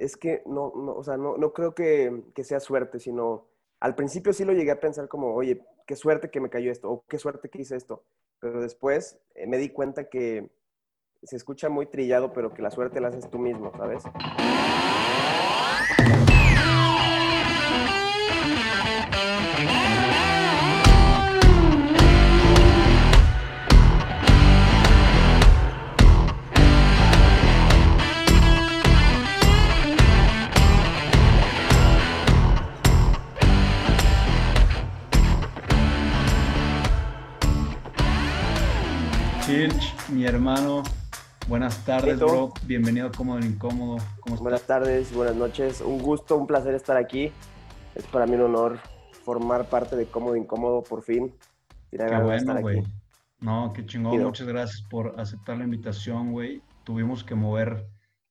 es que no, o sea, no, no creo que, que, sea suerte, sino al principio sí lo llegué a pensar como, oye, qué suerte que me cayó esto, o qué suerte que hice esto. Pero después eh, me di cuenta que se escucha muy trillado, pero que la suerte la haces tú mismo, ¿sabes? Mi hermano. Buenas tardes, bro. Bienvenido a Cómodo Incómodo. buenas tardes, buenas noches. Un gusto, un placer estar aquí. Es para mí un honor formar parte de Cómodo Incómodo por fin. Qué bueno, güey. No, qué chingón. Muchas gracias por aceptar la invitación, güey. Tuvimos que mover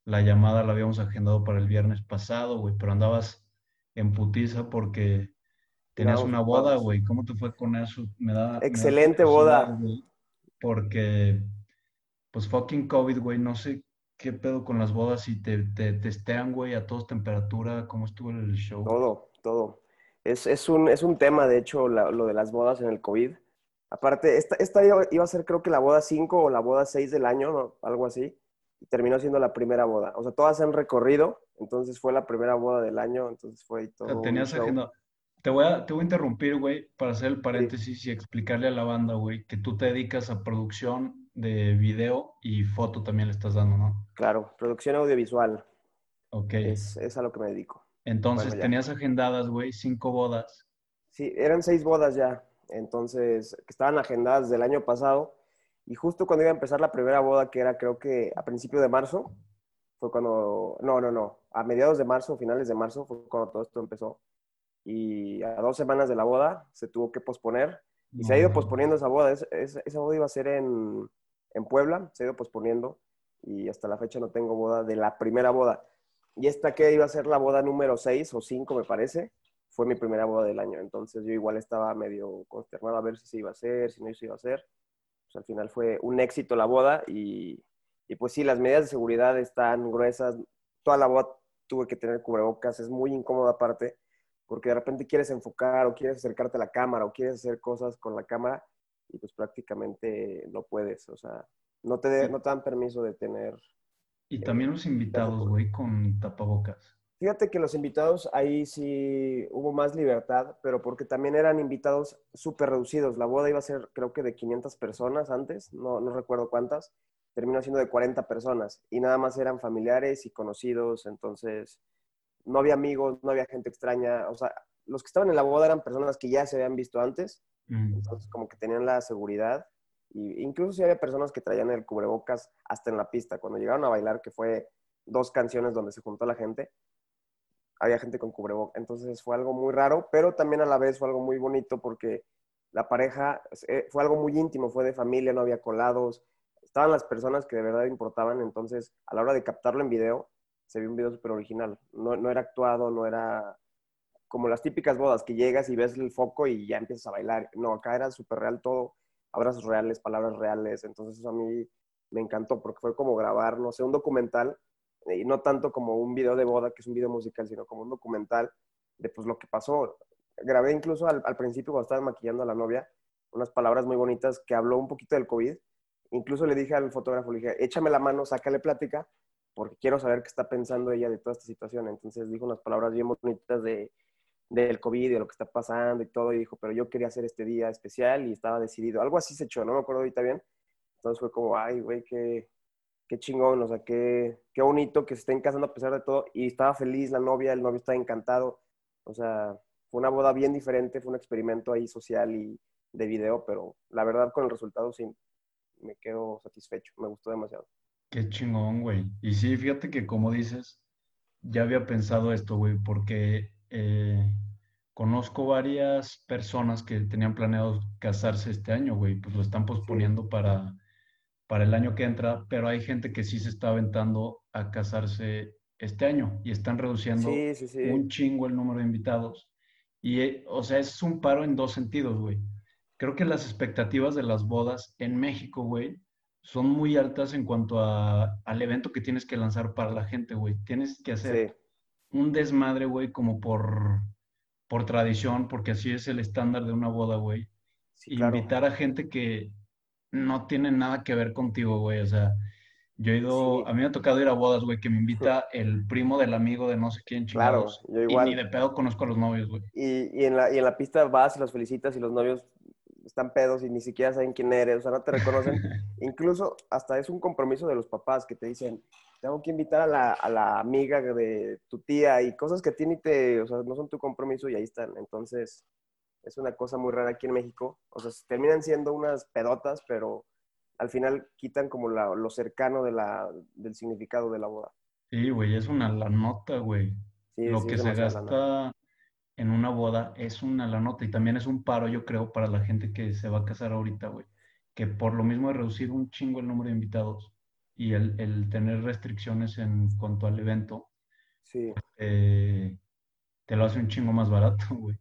la llamada, la habíamos agendado para el viernes pasado, güey, pero andabas en putiza porque tenías una boda, güey. ¿Cómo te fue con eso? Me da, Excelente boda porque, pues fucking COVID, güey, no sé qué pedo con las bodas y te, te testean, güey, a todos temperatura, ¿cómo estuvo el show? Todo, todo. Es, es, un, es un tema, de hecho, lo de las bodas en el COVID. Aparte, esta, esta iba a ser creo que la boda 5 o la boda 6 del año, algo así, y terminó siendo la primera boda. O sea, todas han recorrido, entonces fue la primera boda del año, entonces fue todo. tenías agenda. Te voy, a, te voy a interrumpir, güey, para hacer el paréntesis y explicarle a la banda, güey, que tú te dedicas a producción de video y foto también le estás dando, ¿no? Claro, producción audiovisual. Ok. Es, es a lo que me dedico. Entonces, tenías agendadas, güey, cinco bodas. Sí, eran seis bodas ya. Entonces, que estaban agendadas del año pasado. Y justo cuando iba a empezar la primera boda, que era creo que a principio de marzo, fue cuando, no, no, no, a mediados de marzo, finales de marzo, fue cuando todo esto empezó y a dos semanas de la boda se tuvo que posponer y se ha ido posponiendo esa boda. esa boda iba a ser en, en, Puebla, se ha ido posponiendo y hasta la fecha no tengo boda de la primera boda. Y esta que iba a ser la boda número 6 o 5, me parece, fue mi primera boda del año. Entonces yo igual estaba medio consternado a ver si se iba a hacer, si no se iba a hacer. Pues al final fue un éxito la boda y, y pues sí, las medidas de seguridad están gruesas. Toda la boda tuve que tener cubrebocas, es muy incómoda aparte porque de repente quieres enfocar o quieres acercarte a la cámara o quieres hacer cosas con la cámara y pues prácticamente no puedes, o sea, no te, no te dan permiso de tener... Y eh, también los invitados, güey, con tapabocas. Fíjate que los invitados ahí sí hubo más libertad, pero porque también eran invitados súper reducidos. La boda iba a ser creo que de 500 personas antes, no, no recuerdo cuántas, terminó siendo de 40 personas y nada más eran familiares y conocidos, entonces no había amigos, no había gente extraña, o sea, los que estaban en la boda eran personas que ya se habían visto antes, entonces como que tenían la seguridad, y incluso si había personas que traían el cubrebocas hasta en la pista, cuando llegaron a bailar, que fue dos canciones donde se juntó la gente, había gente con cubrebocas, entonces fue algo muy raro, pero también a la vez fue algo muy bonito porque la pareja eh, fue algo muy íntimo, fue de familia, no había colados, estaban las personas que de verdad importaban, entonces a la hora de captarlo en video, se vio un video súper original. No, no, era actuado, no era como las típicas bodas que llegas y ves el foco y ya empiezas a bailar. No, acá era súper real todo, abrazos reales, palabras reales. Entonces eso a mí me encantó porque fue como grabar, no sé, un documental y no tanto como un video de boda, que es un video musical, sino como un documental de pues lo que pasó. Grabé incluso al, al principio cuando estaba maquillando a la novia unas palabras muy bonitas que habló un poquito del COVID. Incluso le dije al fotógrafo, le dije, échame la mano, sácale plática porque quiero saber qué está pensando ella de toda esta situación. Entonces dijo unas palabras bien bonitas de, del COVID y de lo que está pasando y todo, y dijo, pero yo quería hacer este día especial y estaba decidido. Algo así se echó, no me acuerdo ahorita bien. Entonces fue como, ay, güey, qué, qué chingón, o sea, qué, qué bonito que se estén casando a pesar de todo. Y estaba feliz la novia, el novio estaba encantado. O sea, fue una boda bien diferente, fue un experimento ahí social y de video, pero la verdad con el resultado sí me quedo satisfecho, me gustó demasiado. Qué chingón, güey. Y sí, fíjate que como dices, ya había pensado esto, güey, porque eh, conozco varias personas que tenían planeado casarse este año, güey, pues lo están posponiendo para, para el año que entra, pero hay gente que sí se está aventando a casarse este año y están reduciendo un chingo el número de invitados. Y, eh, o sea, es un paro en dos sentidos, güey. Creo que las expectativas de las bodas en México, güey, son muy altas en cuanto a, al evento que tienes que lanzar para la gente, güey. Tienes que hacer un desmadre, güey, como por, por tradición, porque así es el estándar de una boda, güey. Invitar a gente que no tiene nada que ver contigo, güey. O sea, yo he ido, a mí me ha tocado ir a bodas, güey, que me invita el primo del amigo de no sé quién, chingados. Claro, yo igual. Y ni de pedo conozco a los novios, güey. Y, y, en la, y en la pista vas y los felicitas y los novios están pedos y ni siquiera saben quién eres, o sea, no te reconocen. Incluso hasta es un compromiso de los papás que te dicen, tengo que invitar a la, a la amiga de tu tía y cosas que a ti ni te, o sea, no son tu compromiso y ahí están. Entonces, es una cosa muy rara aquí en México. O sea, terminan siendo unas pedotas, pero al final quitan como la, lo cercano de la, del significado de la boda. Sí, güey, es una la nota, güey. lo que se gasta en una boda es una la nota y también es un paro, yo creo, para la gente que se va a casar ahorita, güey. Que por lo mismo de reducir un chingo el número de invitados y el, tener restricciones en cuanto al evento, sí. Eh, te lo hace un chingo más barato, güey.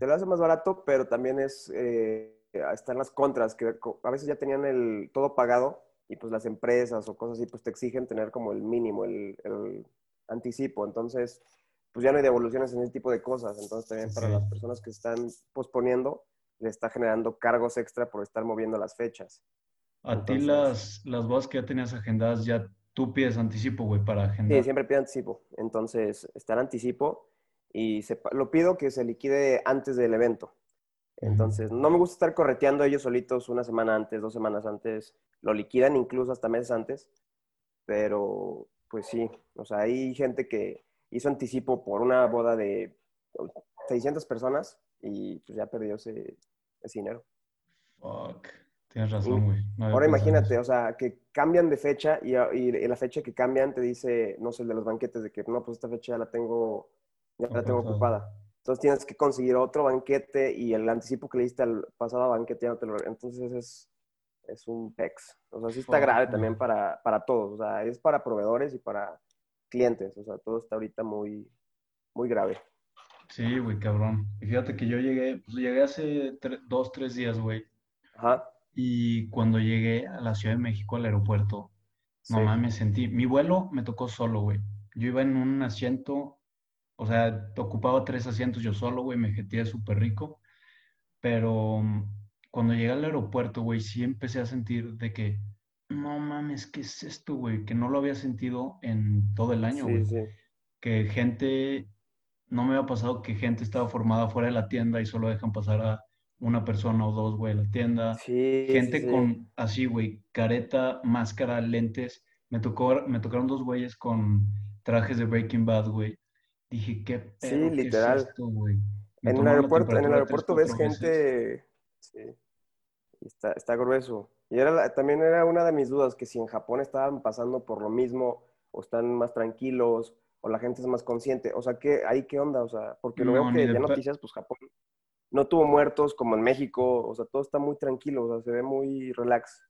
Te lo hace más barato, pero también es, eh, están las contras, que a veces ya tenían el todo pagado y pues las empresas o cosas así, pues te exigen tener como el mínimo, el, el anticipo. Entonces, pues ya no hay devoluciones en ese tipo de cosas. Entonces también para las personas que están posponiendo, le está generando cargos extra por estar moviendo las fechas. A ti las, las bodas que ya tenías agendadas, ya tú pides anticipo, güey, para agendar. Sí, siempre pido anticipo. Entonces, está el anticipo y se, lo pido que se liquide antes del evento. Entonces, no me gusta estar correteando ellos solitos una semana antes, dos semanas antes. Lo liquidan incluso hasta meses antes. Pero, pues sí, o sea, hay gente que hizo anticipo por una boda de 600 personas y pues ya perdió ese, dinero. Fuck. Tienes razón, güey. Ahora imagínate, o sea, que cambian de fecha y, y, la fecha que cambian te dice, no sé, el de los banquetes, de que no, pues esta fecha ya la tengo, ya la tengo ocupada. Entonces tienes que conseguir otro banquete y el anticipo que le diste al pasado banquete ya no te lo... Entonces es, es un pex. O sea, sí está grave también para, para todos. O sea, es para proveedores y para clientes. O sea, todo está ahorita muy, muy grave. Sí, güey, cabrón. Y fíjate que yo llegué, pues llegué hace dos, tres días, güey. Ajá. Y cuando llegué a la Ciudad de México, al aeropuerto, mamá me sentí, mi vuelo me tocó solo, güey. Yo iba en un asiento, o sea, ocupaba tres asientos yo solo, güey, me jetía súper rico. Pero mm, cuando llegué al aeropuerto, güey, sí empecé a sentir de que no mames, ¿qué es esto, güey? Que no lo había sentido en todo el año, güey. Que gente, no me había pasado que gente estaba formada fuera de la tienda y solo dejan pasar a una persona o dos, güey, a la tienda. Sí, gente con, así, güey, careta, máscara, lentes. Me, tocó, me tocaron dos güeyes con trajes de Breaking Bad, güey. Dije, ¿qué pedo, Sí, literal. Es esto, güey? En el aeropuerto, en el aeropuerto ves gente... Sí. Está, está grueso. Y era, también era una de mis dudas, que si en Japón estaban pasando por lo mismo, o están más tranquilos, o la gente es más consciente. O sea, ¿qué, ahí qué onda? O sea, porque lo veo que de noticias, pues Japón no tuvo muertos como en México, o sea, todo está muy tranquilo, o sea, se ve muy relax.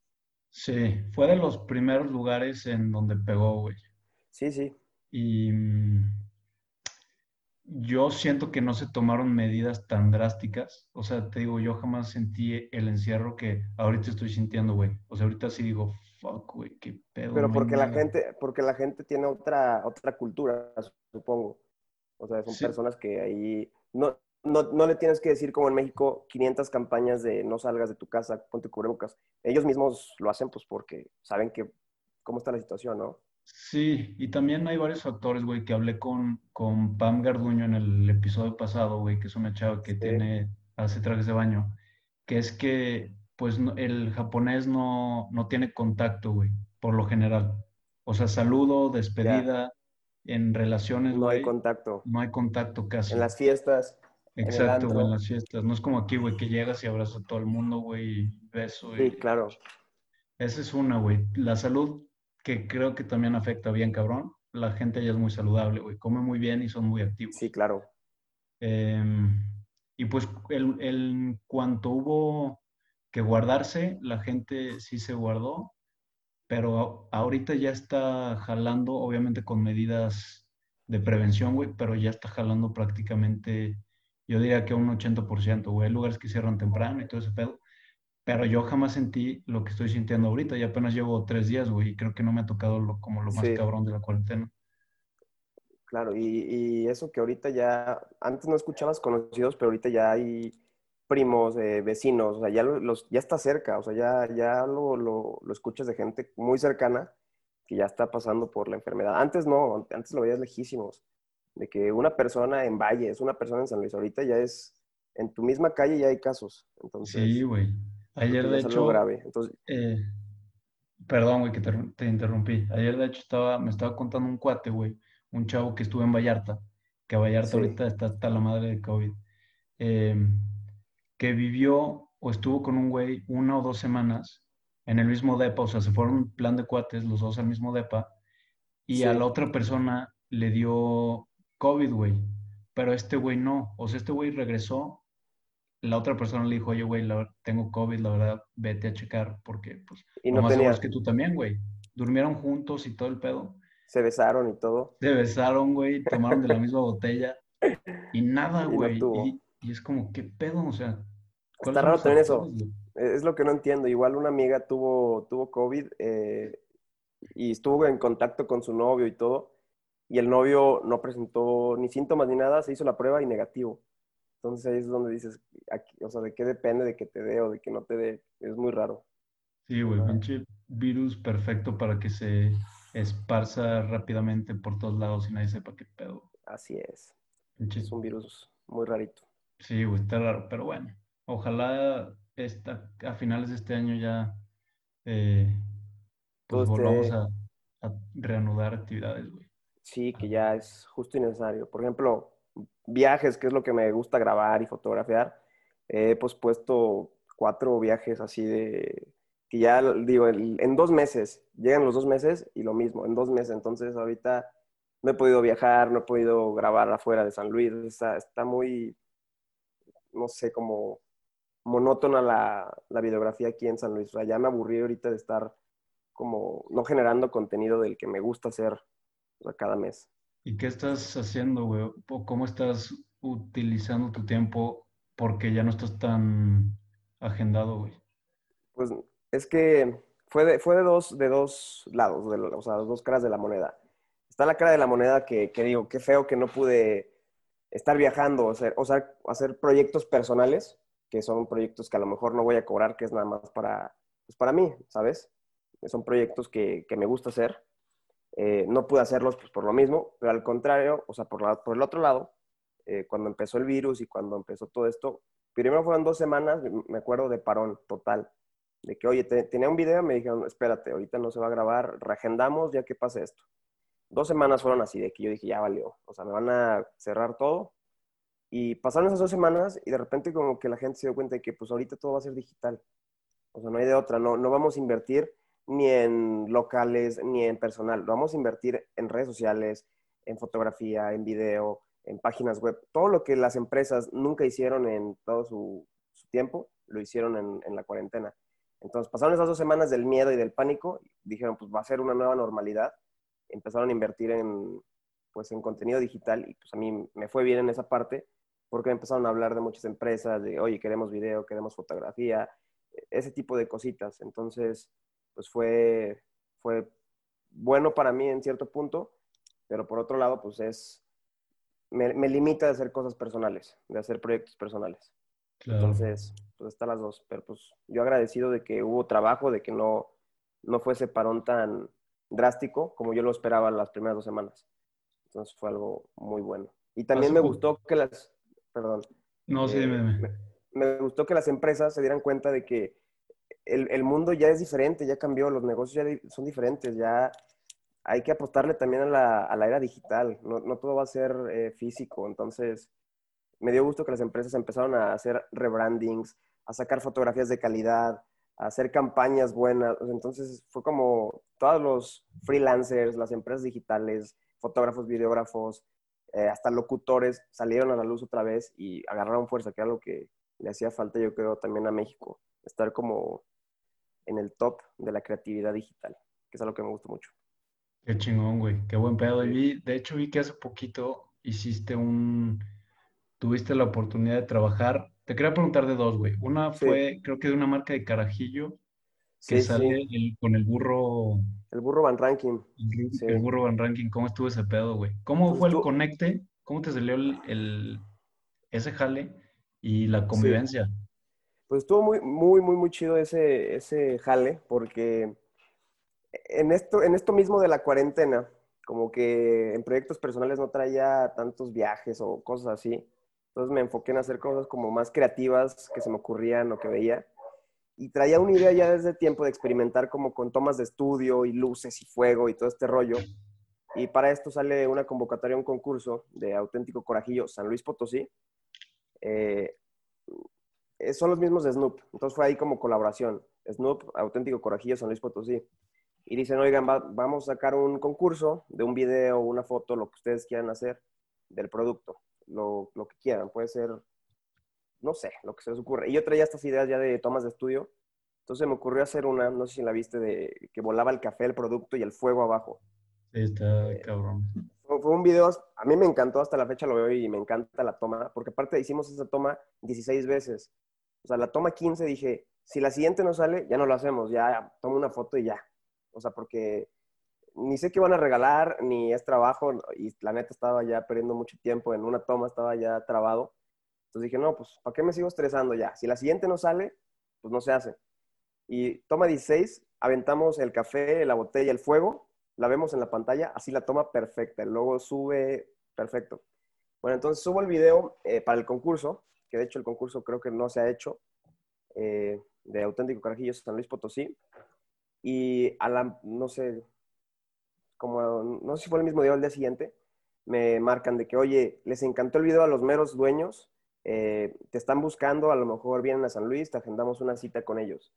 Sí, fue de los primeros lugares en donde pegó, güey. Sí, sí. Y mm, yo siento que no se tomaron medidas tan drásticas. O sea, te digo, yo jamás sentí el encierro que ahorita estoy sintiendo, güey. O sea, ahorita sí digo, fuck, güey, qué pedo. Pero porque la gente, porque la gente tiene otra, otra cultura, supongo. O sea, son personas que ahí no, no, no, le tienes que decir como en México 500 campañas de no salgas de tu casa, ponte cubrebocas. Ellos mismos lo hacen pues porque saben que cómo está la situación, ¿no? Sí, y también hay varios factores, güey, que hablé con, con Pam Garduño en el episodio pasado, güey, que es una chava que tiene, hace trajes de baño, que es que, pues, el japonés no, no tiene contacto, güey, por lo general. O sea, saludo, despedida, en relaciones, No hay contacto. No hay contacto casi. En las fiestas. Exacto, güey, en las fiestas. No es como aquí, güey, que llegas y abrazas a todo el mundo, güey, y beso. Sí, claro. Esa es una, güey. La salud que creo que también afecta bien, cabrón. La gente ya es muy saludable, güey. Come muy bien y son muy activos. Sí, claro. Em, y pues el, el, cuanto hubo que guardarse, la gente sí se guardó, pero ahorita ya está jalando, obviamente con medidas de prevención, güey, pero ya está jalando prácticamente, yo diría que un 80%, güey. Hay lugares que cierran temprano y todo ese pedo, pero yo jamás sentí lo que estoy sintiendo ahorita. Y apenas llevo tres días, güey, y creo que no me ha tocado lo, como lo más Sí. cabrón de la cuarentena. Claro, y, y eso que ahorita ya, antes no escuchabas conocidos, pero ahorita ya hay primos, eh, vecinos, o sea, ya, lo- los, ya está cerca, o sea, ya, ya lo, lo, lo escuchas de gente muy cercana que ya está pasando por la enfermedad. Antes no, antes lo veías lejísimos, de que una persona en Valles, una persona en San Luis, ahorita ya es, en tu misma calle ya hay casos, entonces, Sí, güey. Ayer, de hecho, grave. Entonces, eh, perdón, güey, que te, te interrumpí. Ayer, de hecho, estaba, me estaba contando un cuate, güey, un chavo que estuvo en Vallarta, que Vallarta sí, ahorita está hasta la madre de COVID, eh, que vivió o estuvo con un güey una o dos semanas en el mismo depa, o sea, se fueron en plan de cuates, los dos al mismo depa, y a la otra persona le dio COVID, güey, pero este güey no, o sea, este güey regresó, la otra persona le dijo, oye, güey, tengo COVID, la verdad, vete a checar, porque, pues, y no más tenía, que tú también, güey. Durmieron juntos y todo el pedo. se besaron y todo, Se besaron, güey, tomaron de la misma botella y nada, no güey. Y, y es como, ¿qué pedo? O sea, ¿cuáles Está raro también eso. Es lo que no entiendo. Igual una amiga tuvo, tuvo COVID eh, y estuvo en contacto con su novio y todo, y el novio no presentó ni síntomas ni nada, se hizo la prueba y negativo. Entonces ahí es donde dices, aquí, o sea, ¿de qué depende de que te dé o de que no te dé? Es muy raro. Sí, güey, pinche virus perfecto para que se esparza rápidamente por todos lados y nadie sepa qué pedo. Así es. Pinche, Es un virus muy rarito. sí, güey, está raro, pero bueno. Ojalá esta, a finales de este año ya eh, pues volvamos a, a reanudar actividades, güey. sí, que ya es justo y necesario. Por ejemplo, viajes, que es lo que me gusta grabar y fotografiar. He pospuesto cuatro viajes así de, que ya digo, en, dos meses, llegan los dos meses y lo mismo, en dos meses. Entonces ahorita no he podido viajar, no he podido grabar afuera de San Luis. Está, muy, no sé, como monótona la, la videografía aquí en San Luis. O sea, ya me aburrí ahorita de estar como no generando contenido del que me gusta hacer cada mes. ¿Y qué estás haciendo, güey? ¿O ¿Cómo estás utilizando tu tiempo porque ya no estás tan agendado, güey? Pues es que fue de, fue de, dos, de dos lados, o sea, dos caras de la moneda. Está la cara de la moneda que, que digo, qué feo que no pude estar viajando, o sea, o sea, hacer proyectos personales, que son proyectos que a lo mejor no voy a cobrar, que es nada más para, pues para mí, ¿sabes? Son proyectos que, que me gusta hacer. Eh, no pude hacerlos pues, por lo mismo, pero al contrario, o sea, por, la, por el otro lado, eh, cuando empezó el virus y cuando empezó todo esto, primero fueron dos semanas, me acuerdo, de parón total. De que, oye, te, tenía un video, me dijeron, espérate, ahorita no se va a grabar, reagendamos ya que pase esto. Dos semanas fueron así, de que yo dije, ya valió, o sea, me van a cerrar todo. Y pasaron esas dos semanas y de repente como que la gente se dio cuenta de que pues ahorita todo va a ser digital. O sea, no hay de otra, no, no vamos a invertir ni en locales, ni en personal. Vamos a invertir en redes sociales, en fotografía, en video, en páginas web. Todo lo que las empresas nunca hicieron en todo su, tiempo, lo hicieron en, la cuarentena. Entonces, pasaron esas dos semanas del miedo y del pánico. Dijeron, pues va a ser una nueva normalidad. Empezaron a invertir en, pues, en contenido digital y pues a mí me fue bien en esa parte porque empezaron a hablar de muchas empresas, de, oye, queremos video, queremos fotografía, ese tipo de cositas. Entonces, pues fue, fue bueno para mí en cierto punto, pero por otro lado, pues es, me, me limita de hacer cosas personales, de hacer proyectos personales. Claro. Entonces, pues están las dos, pero pues yo agradecido de que hubo trabajo, de que no, no fuese parón tan drástico como yo lo esperaba las primeras dos semanas. Entonces fue algo muy bueno. Y también me gustó que las, perdón. No, sí, eh, me, me, me, gustó que las empresas se dieran cuenta de que el, el, mundo ya es diferente, ya cambió, los negocios ya son diferentes, ya hay que apostarle también a la, a la era digital, no, no, todo va a ser eh, físico, entonces me dio gusto que las empresas empezaron a hacer rebrandings, a sacar fotografías de calidad, a hacer campañas buenas, entonces fue como todos los freelancers, las empresas digitales, fotógrafos, videógrafos, eh, hasta locutores salieron a la luz otra vez y agarraron fuerza, que era lo que le hacía falta yo creo también a México, estar como en el top de la creatividad digital, que es algo que me gusta mucho. Qué chingón, güey, qué buen pedo. Y vi, de hecho vi que hace poquito hiciste un, tuviste la oportunidad de trabajar Te quería preguntar de dos, güey. Una fue, creo que de una marca de carajillo que sale con el burro. El burro Van Ranking. El, burro Van Ranking. ¿Cómo estuvo ese pedo, güey? ¿Cómo pues fue el conecte? ¿Cómo te salió el, ese jale y la convivencia? Pues estuvo muy, muy, muy, muy chido ese, ese jale, porque en esto, en esto mismo de la cuarentena, como que en proyectos personales no traía tantos viajes o cosas así. Entonces me enfoqué en hacer cosas como más creativas que se me ocurrían o que veía. Y traía una idea ya desde tiempo de experimentar como con tomas de estudio y luces y fuego y todo este rollo. Y para esto sale una convocatoria, un concurso de auténtico corajillo San Luis Potosí. Eh, son los mismos de Snoop. Entonces fue ahí como colaboración. Snoop, auténtico corajillo San Luis Potosí y dicen, oigan, vamos a sacar un concurso de un video, una foto, lo que ustedes quieran hacer del producto, lo, lo, que quieran, puede ser, no sé, lo que se les ocurre. Y yo traía estas ideas ya de tomas de estudio, entonces me ocurrió hacer una, no sé si la viste, de que volaba el café, el producto y el fuego abajo. Sí, está eh, cabrón. Fue, fue un video, a mí me encantó, hasta la fecha lo veo y me encanta la toma, porque aparte hicimos esa toma 16 veces. O sea, la toma 15 dije, si la siguiente no sale, ya no lo hacemos, ya tomo una foto y ya, o sea, porque ni sé qué van a regalar, ni es trabajo, y la neta estaba ya perdiendo mucho tiempo en una toma, estaba ya trabado. Entonces dije, no, pues, ¿para qué me sigo estresando ya? Si la siguiente no sale, pues no se hace. Y toma 16, aventamos el café, la botella, el fuego, la vemos en la pantalla, así la toma perfecta, el logo sube perfecto. Bueno, entonces subo el video eh, para el concurso, que de hecho el concurso creo que no se ha hecho, eh, de Auténtico Carajillo San Luis Potosí y a la, no sé, como, no sé si fue el mismo día o el día siguiente, me marcan de que, oye, les encantó el video a los meros dueños, eh, te están buscando, a lo mejor vienen a San Luis, te agendamos una cita con ellos.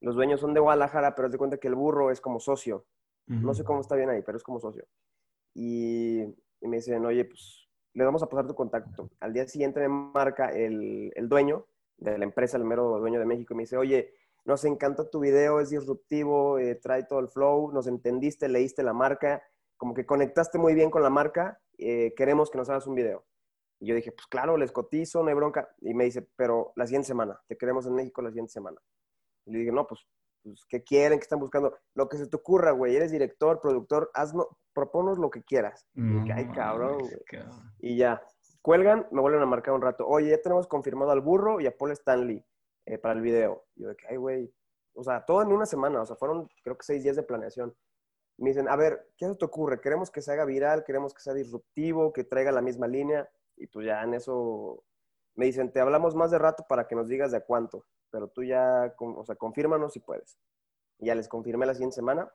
Los dueños son de Guadalajara, pero te cuenta que el burro es como socio. No sé cómo está bien ahí, pero es como socio. Y, me dicen, oye, pues le vamos a pasar tu contacto. Al día siguiente me marca el, el dueño de la empresa, el mero dueño de México, y me dice, oye, nos encanta tu video, es disruptivo, eh, trae todo el flow, nos entendiste, leíste la marca, como que conectaste muy bien con la marca, eh, queremos que nos hagas un video. Y yo dije, pues claro, les cotizo, no hay bronca. Y me dice, pero la siguiente semana, te queremos en México la siguiente semana. Y le dije, no, pues, pues ¿qué quieren? ¿Qué están buscando? Lo que se te ocurra, güey, eres director, productor, hazlo, proponos lo que quieras. y ay, cabrón, Y ya, cuelgan, me vuelven a marcar un rato. Oye, ya tenemos confirmado al burro y a Paul Stanley. Eh, para el video. Y yo de que, ay, güey, o sea, todo en una semana, o sea, fueron creo que seis días de planeación. Me dicen, a ver, ¿qué se te ocurre? Queremos que se haga viral, queremos que sea disruptivo, que traiga la misma línea. Y pues ya en eso me dicen, te hablamos más de rato para que nos digas de cuánto, pero tú ya, o sea, confírmanos si puedes. Ya les confirmé la siguiente semana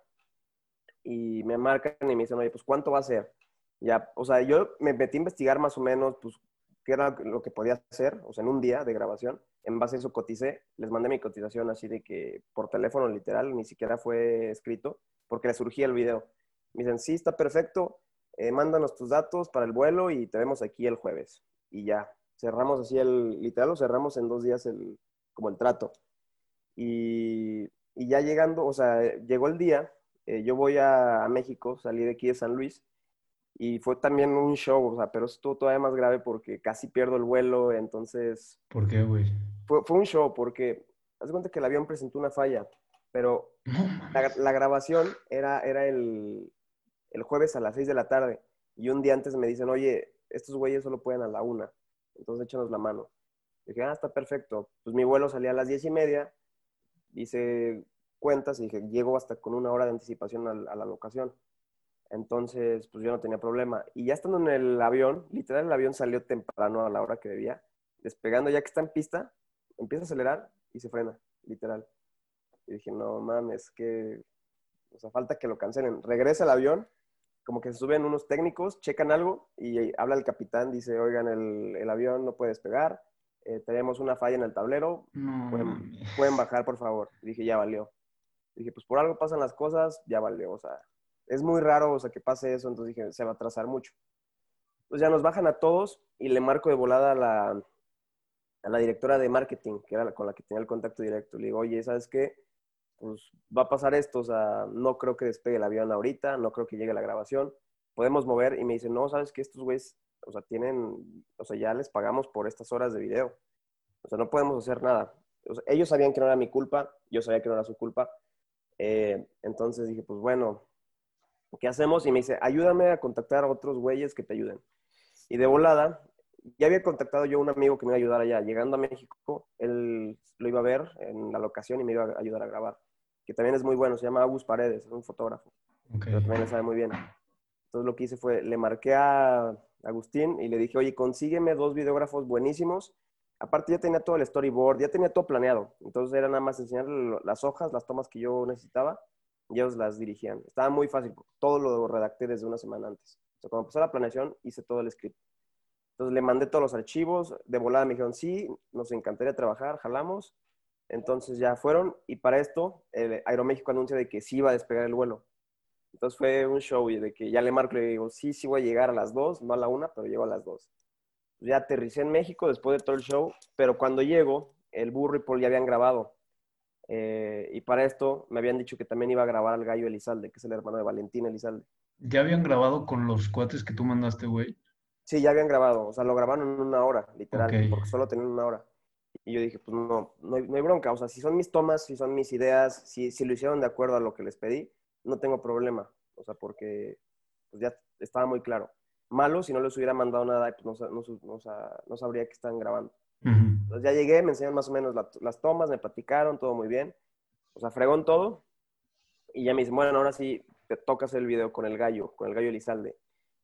y me marcan y me dicen, oye, pues ¿cuánto va a ser? Ya, o sea, yo me metí a investigar más o menos, pues, qué era lo que podía hacer, o sea, en un día de grabación en base a eso coticé, les mandé mi cotización así de que por teléfono literal, ni siquiera fue escrito, porque le surgía el video. Me dicen, sí, está perfecto, eh, mándanos tus datos para el vuelo y te vemos aquí el jueves. Y ya, cerramos así el, literal lo cerramos en dos días el, como el trato. Y, y ya llegando, o sea, llegó el día, eh, yo voy a, a México, salí de aquí de San Luis, y fue también un show, o sea, pero estuvo todavía más grave porque casi pierdo el vuelo, entonces... ¿Por qué, güey? Fue, fue, un show porque, haz cuenta que el avión presentó una falla, pero la, la, grabación era, era el, el, jueves a las 6 de la tarde y un día antes me dicen, oye, estos güeyes solo pueden a la una, entonces échanos la mano. Dije, ah, está perfecto. Pues mi vuelo salía a las 10 y media, hice cuentas y dije, llego hasta con una hora de anticipación a, a la locación. Entonces, pues yo no tenía problema. Y ya estando en el avión, literal el avión salió temprano a la hora que debía, despegando ya que está en pista, empieza a acelerar y se frena, literal. Y dije, no mames, que, o sea, falta que lo cancelen. Regresa el avión, como que se suben unos técnicos, checan algo y habla el capitán, dice, oigan, el avión no puede despegar, eh, tenemos una falla en el tablero, pueden, pueden, bajar, por favor. Y dije, ya valió. dije, pues por algo pasan las cosas, ya valió, o sea, es muy raro, o sea, que pase eso, entonces dije, se va a atrasar mucho. Pues ya nos bajan a todos y le marco de volada a la, a la directora de marketing, que era la, con la que tenía el contacto directo. Le digo, oye, ¿sabes qué? Pues va a pasar esto, o sea, no creo que despegue el avión ahorita, no creo que llegue la grabación, podemos mover. Y me dice, no, ¿sabes qué? Estos güeyes, o sea, tienen, o sea, ya les pagamos por estas horas de video. O sea, no podemos hacer nada. ellos sabían que no era mi culpa, yo sabía que no era su culpa. Eh, entonces dije, pues bueno, ¿qué hacemos? Y me dice, ayúdame a contactar a otros güeyes que te ayuden. Y de volada, ya había contactado yo a un amigo que me iba a ayudar allá. Llegando a México, él lo iba a ver en la locación y me iba a ayudar a grabar. Que también es muy bueno, se llama Agus Paredes, es un fotógrafo. Pero también le sabe muy bien. Entonces lo que hice fue, le marqué a Agustín y le dije, oye, consígueme dos videógrafos buenísimos. Aparte ya tenía todo el storyboard, ya tenía todo planeado. Entonces era nada más enseñarle las hojas, las tomas que yo necesitaba y ellos las dirigían. Estaba muy fácil, todo lo redacté desde una semana antes. O cuando empezó la planeación, hice todo el script. Entonces le mandé todos los archivos, de volada me dijeron, sí, nos encantaría trabajar, jalamos. Entonces ya fueron y para esto Aeroméxico anuncia de que sí iba a despegar el vuelo. Entonces fue un show y de que ya le marco y le digo, sí, sí voy a llegar a las dos, no a la una, pero llego a las dos. Ya aterricé en México después de todo el show, pero cuando llego, el burro y Paul ya habían grabado. Eh, y para esto me habían dicho que también iba a grabar al gallo Elizalde, que es el hermano de Valentín Elizalde. ¿Ya habían grabado con los cuates que tú mandaste, güey? Sí, ya habían grabado, o sea, lo grabaron en una hora, literal, porque solo tenían una hora. Y yo dije, pues no, no hay, bronca, o sea, si son mis tomas, si son mis ideas, si, si lo hicieron de acuerdo a lo que les pedí, no tengo problema, o sea, porque pues ya estaba muy claro. Malo, si no les hubiera mandado nada, pues no, no, no sabría que están grabando. Entonces ya llegué, me enseñaron más o menos las tomas, me platicaron, todo muy bien. O sea, fregón todo. Y ya me dicen, bueno, ahora sí, te tocas el video con el gallo, con el gallo Elizalde.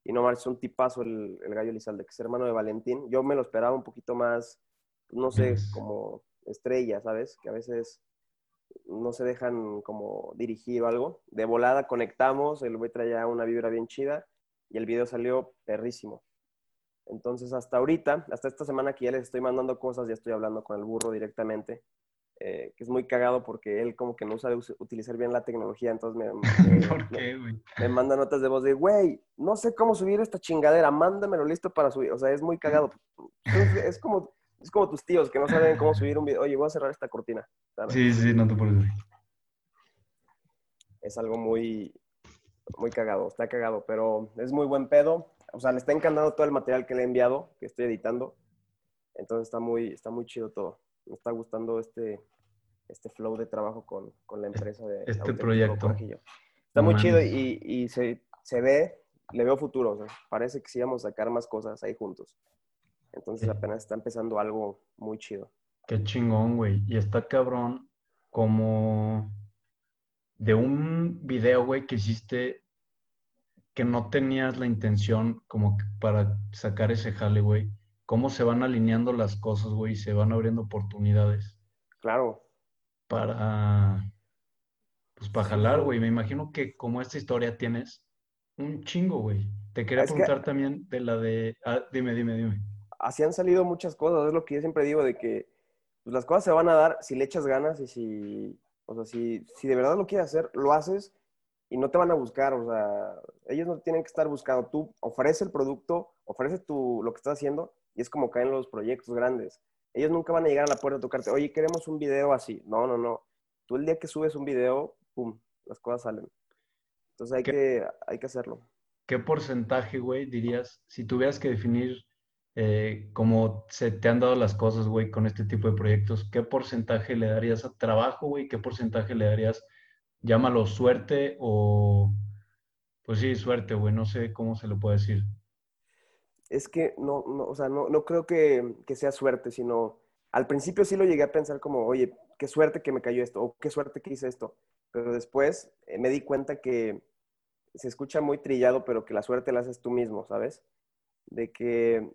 Y no es un tipazo el, el gallo Lizalde, que es hermano de Valentín. Yo me lo esperaba un poquito más, no sé, como estrella, ¿sabes? Que a veces no se dejan como dirigir o algo. De volada conectamos, el güey traía una vibra bien chida y el video salió perrísimo. Entonces, hasta ahorita, hasta esta semana que ya les estoy mandando cosas, ya estoy hablando con el burro directamente. Eh, que es muy cagado porque él como que no sabe utilizar bien la tecnología, entonces me, me, manda notas de voz de, güey, no sé cómo subir esta chingadera, mándamelo listo para subir, o sea, es muy cagado. es como, es como tus tíos que no saben cómo subir un video, oye, voy a cerrar esta cortina. Sí, sí, no te puedes. Es algo muy, muy cagado, está cagado, pero es muy buen pedo, o sea, le está encantando todo el material que le he enviado, que estoy editando, entonces está muy, está muy chido todo me está gustando este, este flow de trabajo con, con la empresa de este proyecto. Está muy chido y, y se, se, ve, le veo futuro. parece que sí vamos a sacar más cosas ahí juntos. Entonces apenas está empezando algo muy chido. Qué chingón, güey. Y está cabrón como de un video, güey, que hiciste que no tenías la intención como para sacar ese jale, güey cómo se van alineando las cosas, güey, y se van abriendo oportunidades. Claro. Para, pues para jalar, güey. Me imagino que como esta historia tienes un chingo, güey. Te quería preguntar también de la de, ah, dime, dime, dime. Así han salido muchas cosas, es lo que yo siempre digo, de que pues, las cosas se van a dar si le echas ganas y si, o sea, si, si de verdad lo quieres hacer, lo haces y no te van a buscar, o sea, ellos no tienen que estar buscando, tú ofrece el producto, ofrece tu, lo que estás haciendo y es como caen los proyectos grandes. Ellos nunca van a llegar a la puerta a tocarte, oye, queremos un video así. No, no, no. Tú el día que subes un video, pum, las cosas salen. Entonces hay, que, hay que hacerlo. ¿Qué porcentaje, güey, dirías, si tuvieras que definir eh, cómo se te han dado las cosas, güey, con este tipo de proyectos, ¿qué porcentaje le darías a trabajo, güey? ¿Qué porcentaje le darías, llámalo suerte o, pues sí, suerte, güey, no sé cómo se lo puede decir es que no, no o sea, no, no creo que, que, sea suerte, sino al principio sí lo llegué a pensar como, oye, qué suerte que me cayó esto, o qué suerte que hice esto. Pero después eh, me di cuenta que se escucha muy trillado, pero que la suerte la haces tú mismo, ¿sabes? De que,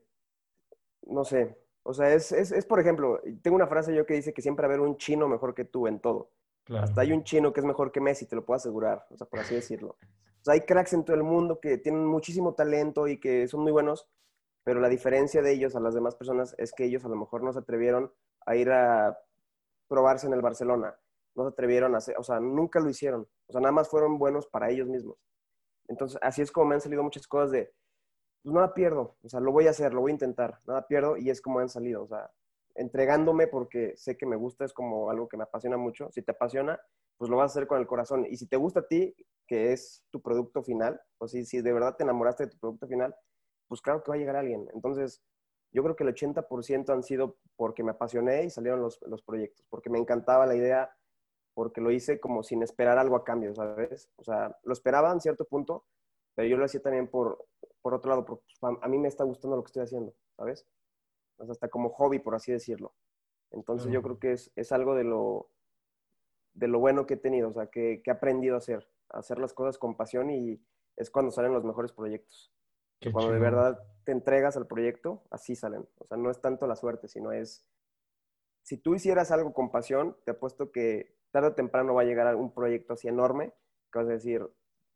no sé, o sea, es, es, es, por ejemplo, tengo una frase yo que dice que siempre va a haber un chino mejor que tú en todo. Hasta hay un chino que es mejor que Messi, te lo puedo asegurar, o sea, por así decirlo. O sea, hay cracks en todo el mundo que tienen muchísimo talento y que son muy buenos, pero la diferencia de ellos a las demás personas es que ellos a lo mejor no se atrevieron a ir a probarse en el Barcelona, no se atrevieron a hacer, o sea, nunca lo hicieron, o sea, nada más fueron buenos para ellos mismos. Entonces, así es como me han salido muchas cosas de, pues nada pierdo, o sea, lo voy a hacer, lo voy a intentar, nada pierdo y es como han salido, o sea, entregándome porque sé que me gusta, es como algo que me apasiona mucho. Si te apasiona, pues lo vas a hacer con el corazón. Y si te gusta a ti, que es tu producto final, o si, si de verdad te enamoraste de tu producto final, pues claro que va a llegar alguien. Entonces, yo creo que el 80% han sido porque me apasioné y salieron los, los, proyectos, porque me encantaba la idea, porque lo hice como sin esperar algo a cambio, ¿sabes? O sea, lo esperaba en cierto punto, pero yo lo hacía también por, por otro lado, porque pues, a mí me está gustando lo que estoy haciendo, ¿sabes? O sea, hasta como hobby, por así decirlo. Entonces yo creo que es, es, algo de lo, de lo bueno que he tenido, o sea, que, que he aprendido a hacer, a hacer las cosas con pasión y es cuando salen los mejores proyectos. cuando de verdad te entregas al proyecto, así salen. O sea, no es tanto la suerte, sino es, si tú hicieras algo con pasión, te apuesto que tarde o temprano va a llegar un proyecto así enorme, que vas a decir,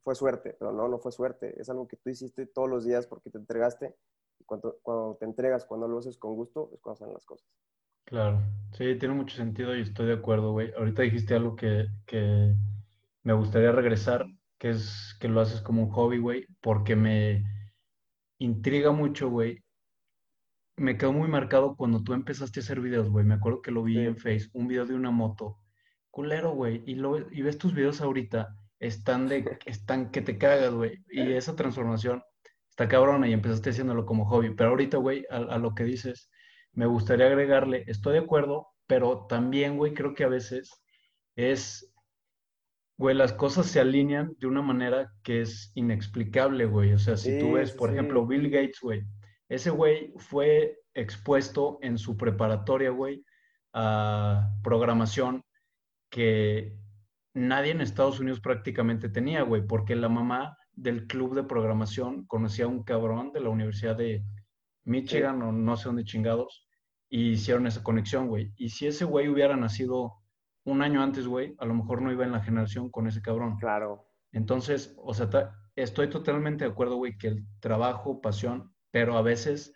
fue suerte, pero no, no fue suerte. Es algo que tú hiciste todos los días porque te entregaste. Y cuando, cuando te entregas, cuando lo haces con gusto, es cuando salen las cosas. Claro, sí, tiene mucho sentido y estoy de acuerdo, güey. Ahorita dijiste algo que, que me gustaría regresar, que es que lo haces como un hobby, güey, porque me intriga mucho, güey. Me quedó muy marcado cuando tú empezaste a hacer videos, güey. Me acuerdo que lo vi en Facebook, un video de una moto. Culero, güey. Y, lo, y ves tus videos ahorita, están de, están que te cagas, güey. Y esa transformación está cabrona y empezaste haciéndolo como hobby. Pero ahorita, güey, a lo que dices, me gustaría agregarle, estoy de acuerdo, pero también, güey, creo que a veces es, güey, las cosas se alinean de una manera que es inexplicable, güey. O sea, si tú ves, por ejemplo, Bill Gates, güey, ese güey fue expuesto en su preparatoria, güey, a programación que nadie en Estados Unidos prácticamente tenía, güey, porque la mamá del club de programación conocía a un cabrón de la Universidad de Michigan o no sé dónde chingados, y hicieron esa conexión, güey. Y si ese güey hubiera nacido un año antes, güey, a lo mejor no iba en la generación con ese cabrón. Claro. Entonces, o sea, estoy totalmente de acuerdo, güey, que el trabajo, pasión, pero a veces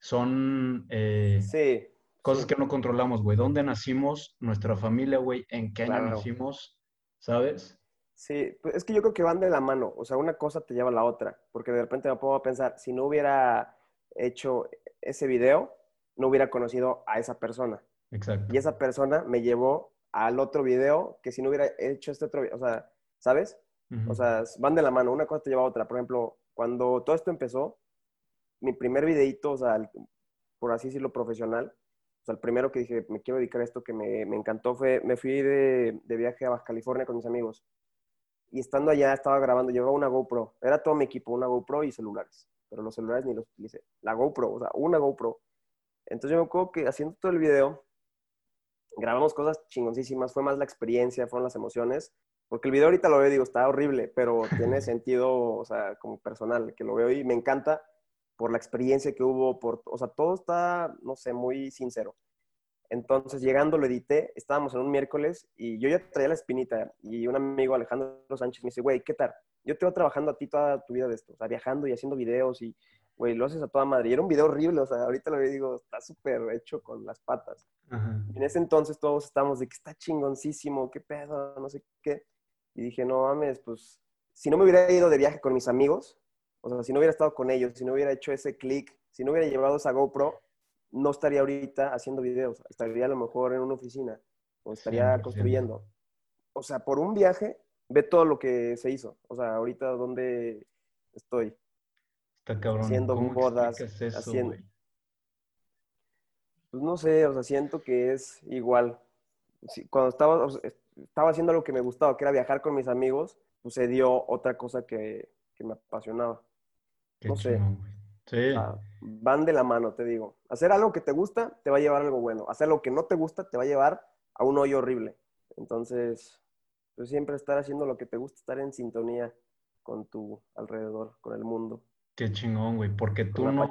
son eh, sí, cosas que no controlamos, güey. ¿Dónde nacimos? Nuestra familia, güey, ¿en qué año nacimos? ¿Sabes? Sí, pues es que yo creo que van de la mano. O sea, una cosa te lleva a la otra. Porque de repente me pongo a pensar, si no hubiera hecho ese video, no hubiera conocido a esa persona. Exacto. Y esa persona me llevó al otro video que si no hubiera hecho este otro video, o sea, ¿sabes? O sea, van de la mano, una cosa te lleva a otra. Por ejemplo, cuando todo esto empezó, mi primer videito, o sea, por así decirlo, profesional, o sea, el primero que dije, me quiero dedicar a esto que me, encantó fue, me fui de, de, viaje a Baja California con mis amigos. Y estando allá estaba grabando, llevaba una GoPro. Era todo mi equipo, una GoPro y celulares. Pero los celulares ni los utilicé. La GoPro, o sea, una GoPro. Entonces yo me acuerdo que haciendo todo el video, grabamos cosas chingoncísimas, fue más la experiencia, fueron las emociones, porque el video ahorita lo veo y digo, está horrible, pero tiene sentido, o sea, como personal, que lo veo y me encanta por la experiencia que hubo, por, o sea, todo está, no sé, muy sincero. Entonces, llegando, lo edité, estábamos en un miércoles y yo ya traía la espinita y un amigo, Alejandro Sánchez, me dice, güey, ¿qué tal? Yo te voy trabajando a ti toda tu vida de esto, o sea, viajando y haciendo videos y güey, lo haces a toda madre. Y era un video horrible, o sea, ahorita lo digo, está súper hecho con las patas. en ese entonces todos estábamos de que está chingoncísimo, qué pedo, no sé qué. Y dije, no mames, pues, si no me hubiera ido de viaje con mis amigos, o sea, si no hubiera estado con ellos, si no hubiera hecho ese clic, si no hubiera llevado esa GoPro, no estaría ahorita haciendo videos, estaría a lo mejor en una oficina, o estaría construyendo. O sea, por un viaje, ve todo lo que se hizo. O sea, ahorita dónde estoy. Está cabrón. Haciendo bodas, haciendo... Pues no sé, o sea, siento que es igual. Cuando estaba, estaba haciendo lo que me gustaba, que era viajar con mis amigos, pues se dio otra cosa que, me apasionaba. No sé. sí. van de la mano, te digo. Hacer algo que te gusta te va a llevar a algo bueno. Hacer lo que no te gusta te va a llevar a un hoyo horrible. Entonces, pues siempre estar haciendo lo que te gusta, estar en sintonía con tu alrededor, con el mundo. Qué chingón, güey, porque tú no,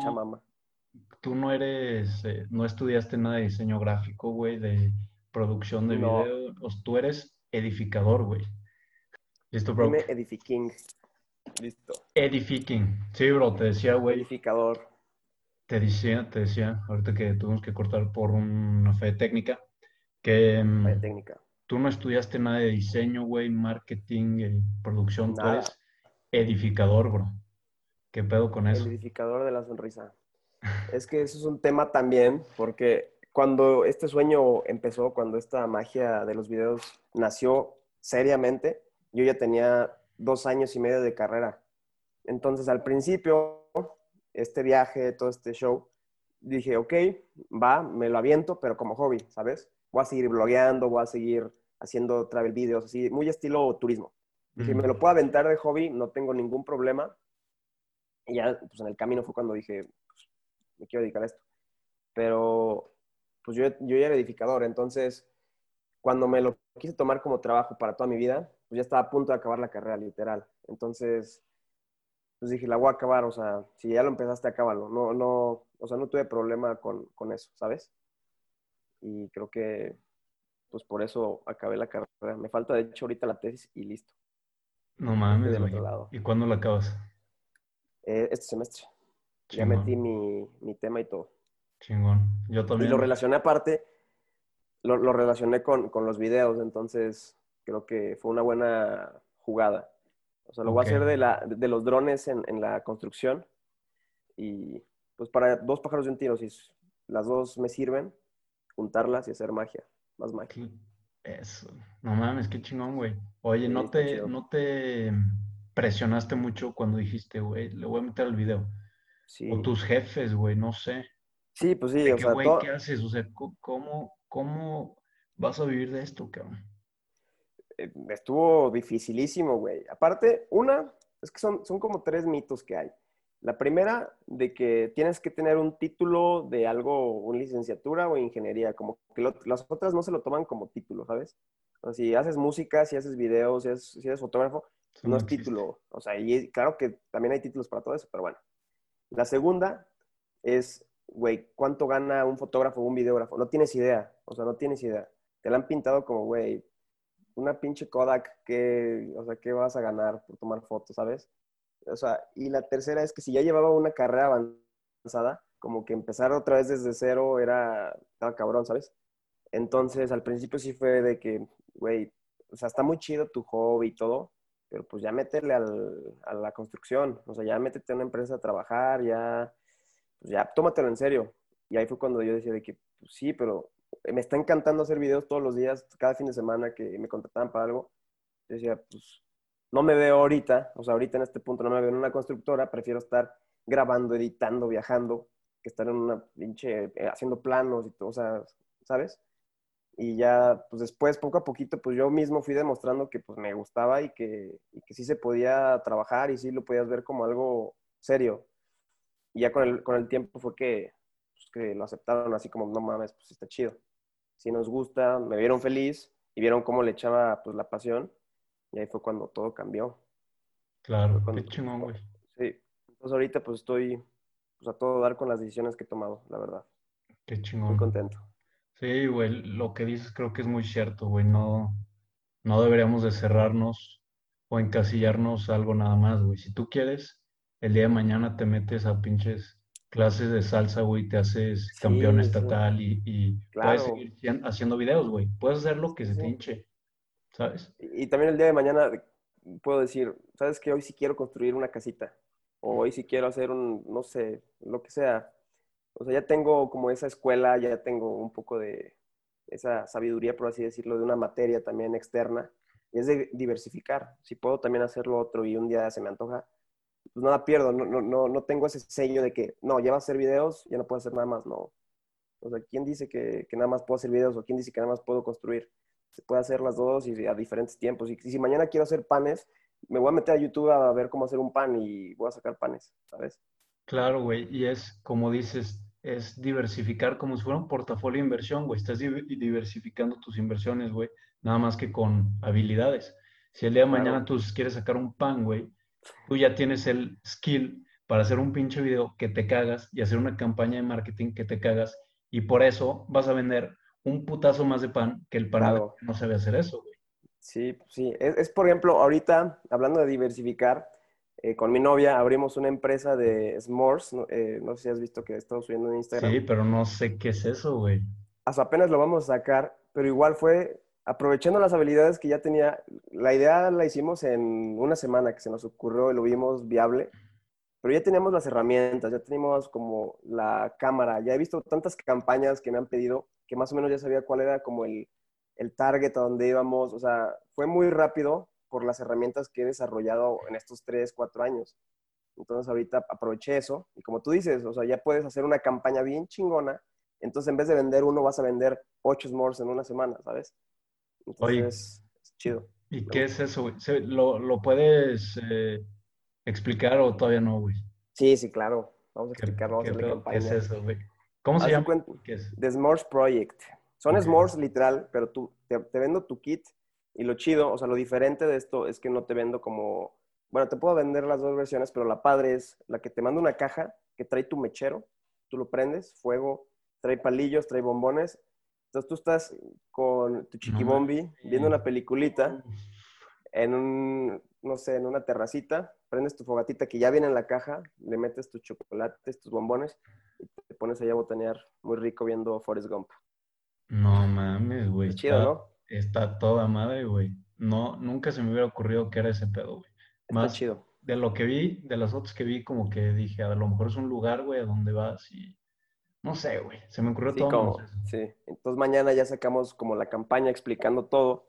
tú no eres, eh, no estudiaste nada de diseño gráfico, güey, de producción de video, tú eres edificador, güey. Listo, bro. Dime edificking. Listo. Edificking. Sí, bro, te decía, güey. Edificador. Te decía, te decía, ahorita que tuvimos que cortar por una fe técnica, que... Mm, fe técnica. Tú no estudiaste nada de diseño, güey, marketing, eh, producción, tú eres edificador, bro. ¿Qué pedo con eso? El edificador de la sonrisa. es que eso es un tema también, porque cuando este sueño empezó, cuando esta magia de los videos nació seriamente, yo ya tenía dos años y medio de carrera. Entonces, al principio, este viaje, todo este show, dije, ok, va, me lo aviento, pero como hobby, ¿sabes? Voy a seguir blogueando, voy a seguir haciendo travel videos, así, muy estilo turismo. Dije, me lo puedo aventar de hobby, no tengo ningún problema. Y ya, pues en el camino fue cuando dije, pues, me quiero dedicar a esto. Pero, pues yo, yo ya era edificador, entonces, cuando me lo quise tomar como trabajo para toda mi vida, pues ya estaba a punto de acabar la carrera, literal. Entonces, pues dije, la voy a acabar, o sea, si ya lo empezaste, acábalo. No, no, o sea, no tuve problema con, con eso, ¿sabes? Y creo que, pues por eso acabé la carrera. Me falta, de hecho, ahorita la tesis y listo. No mames, güey. ¿Y cuándo la acabas? Eh, este semestre. Ya metí mi, mi, tema y todo. Chingón. Yo también. Y lo relacioné aparte, lo, lo relacioné con, con, los videos, entonces creo que fue una buena jugada. O sea, lo voy a hacer de, la, de los drones en, en, la construcción. Y pues para dos pájaros de un tiro, si las dos me sirven, juntarlas y hacer magia, más magia. Eso. No mames, qué chingón, güey. Oye, ¿no, te, ¿no te presionaste mucho cuando dijiste, güey, le voy a meter el video? Sí. O tus jefes, güey, no sé. Sí, pues sí. o sea, güey, ¿qué haces? O sea, ¿cómo, ¿cómo vas a vivir de esto, cabrón? Eh, estuvo dificilísimo, güey. Aparte, una, es que son, son como tres mitos que hay. La primera, de que tienes que tener un título de algo, una licenciatura o ingeniería, como que las otras no se lo toman como título, ¿sabes? O sea, si haces música, si haces videos, si, eres fotógrafo, no, es título. O sea, y claro que también hay títulos para todo eso, pero bueno. La segunda es, güey, ¿cuánto gana un fotógrafo o un videógrafo? No tienes idea, o sea, no tienes idea. Te la han pintado como, güey, una pinche Kodak, que, o sea, ¿qué vas a ganar por tomar fotos, sabes? O sea, y la tercera es que si ya llevaba una carrera avanzada, como que empezar otra vez desde cero era, estaba cabrón, ¿sabes? Entonces, al principio sí fue de que, güey, o sea, está muy chido tu hobby y todo, pero pues ya métele al, a la construcción, o sea, ya métete a una empresa a trabajar, ya, pues ya tómatelo en serio. Y ahí fue cuando yo decía de que, pues sí, pero me está encantando hacer videos todos los días, cada fin de semana que me contrataban para algo. Yo decía, pues no me veo ahorita, o sea, ahorita en este punto no me veo en una constructora, prefiero estar grabando, editando, viajando, que estar en una pinche, eh, haciendo planos y todo, o sea, ¿sabes? Y ya, pues después, poco a poquito, pues yo mismo fui demostrando que pues me gustaba y que, y que sí se podía trabajar y sí lo podías ver como algo serio. Y ya con el, con el tiempo fue que, pues, que lo aceptaron así como, no mames, pues está chido. Si nos gusta, me vieron feliz y vieron cómo le echaba pues la pasión y ahí fue cuando todo cambió. Claro, qué chingón, güey. Sí, entonces ahorita pues estoy pues, a todo dar con las decisiones que he tomado, la verdad. Qué chingón. Muy contento. Sí, güey, lo que dices creo que es muy cierto, güey. No, no deberíamos de cerrarnos o encasillarnos algo nada más, güey. Si tú quieres, el día de mañana te metes a pinches clases de salsa, güey, te haces campeón estatal y, puedes seguir haciendo videos, güey. Puedes hacer lo que se te hinche. ¿sabes? Y, también el día de mañana puedo decir, ¿sabes que Hoy sí quiero construir una casita. O hoy sí quiero hacer un, no sé, lo que sea. O sea, ya tengo como esa escuela, ya tengo un poco de esa sabiduría, por así decirlo, de una materia también externa. Y es de diversificar. Si puedo también hacerlo otro y un día se me antoja, pues nada pierdo. No, no, no, tengo ese sello de que, no, ya va a hacer videos, ya no puedo hacer nada más. No. O sea, ¿quién dice que, que nada más puedo hacer videos o quién dice que nada más puedo construir? se puede hacer las dos y a diferentes tiempos. Y si mañana quiero hacer panes, me voy a meter a YouTube a ver cómo hacer un pan y voy a sacar panes, ¿sabes? Claro, güey. Y es, como dices, es diversificar como si fuera un portafolio de inversión, güey. Estás diversificando tus inversiones, güey. Nada más que con habilidades. Si el día de mañana tú quieres sacar un pan, güey, tú ya tienes el skill para hacer un pinche video que te cagas y hacer una campaña de marketing que te cagas. Y por eso vas a vender un putazo más de pan que el panadero no sabe hacer eso, güey. Sí, sí. Es, por ejemplo, ahorita, hablando de diversificar, eh, con mi novia abrimos una empresa de s'mores. Eh, no, sé si has visto que estamos subiendo en Instagram. Sí, pero no sé qué es eso, güey. Hasta apenas lo vamos a sacar, pero igual fue aprovechando las habilidades que ya tenía. La idea la hicimos en una semana que se nos ocurrió y lo vimos viable. Pero ya teníamos las herramientas, ya teníamos como la cámara, ya he visto tantas campañas que me han pedido que más o menos ya sabía cuál era como el, el target a donde íbamos. O sea, fue muy rápido por las herramientas que he desarrollado en estos tres, cuatro años. Entonces ahorita aproveché eso y como tú dices, o sea, ya puedes hacer una campaña bien chingona. Entonces en vez de vender uno, vas a vender ocho s'mores en una semana, ¿sabes? Entonces, es chido. ¿Y qué es eso, güey? ¿Lo, lo puedes eh, explicar o todavía no, güey? Sí, sí, claro. Vamos a explicarlo. Vamos a hacerle campaña. ¿Qué es eso, güey? ¿Cómo se llama? cuenta- ¿Qué es? The S'mores Project. Son Ok. s'mores literal, pero tú te, te vendo tu kit y lo chido, o sea, lo diferente de esto es que no te vendo como, bueno, te puedo vender las dos versiones, pero la padre es la que te manda una caja que trae tu mechero, tú lo prendes, fuego, trae palillos, trae bombones. Entonces tú estás con tu chiquibombi viendo una peliculita en un, no sé, en una terracita, prendes tu fogatita que ya viene en la caja, le metes tus chocolates, tus bombones y te pones ahí a botanear muy rico viendo Forrest Gump. No mames, güey. Es chido, está, ¿no? está toda madre, güey. No, nunca se me hubiera ocurrido que era ese pedo, güey. Está Más chido. de lo que vi, de las fotos que vi, como que dije, a lo mejor es un lugar, güey, a donde vas y... No sé, güey. Se me ocurrió Sí, todo como, sí. Entonces mañana ya sacamos como la campaña explicando todo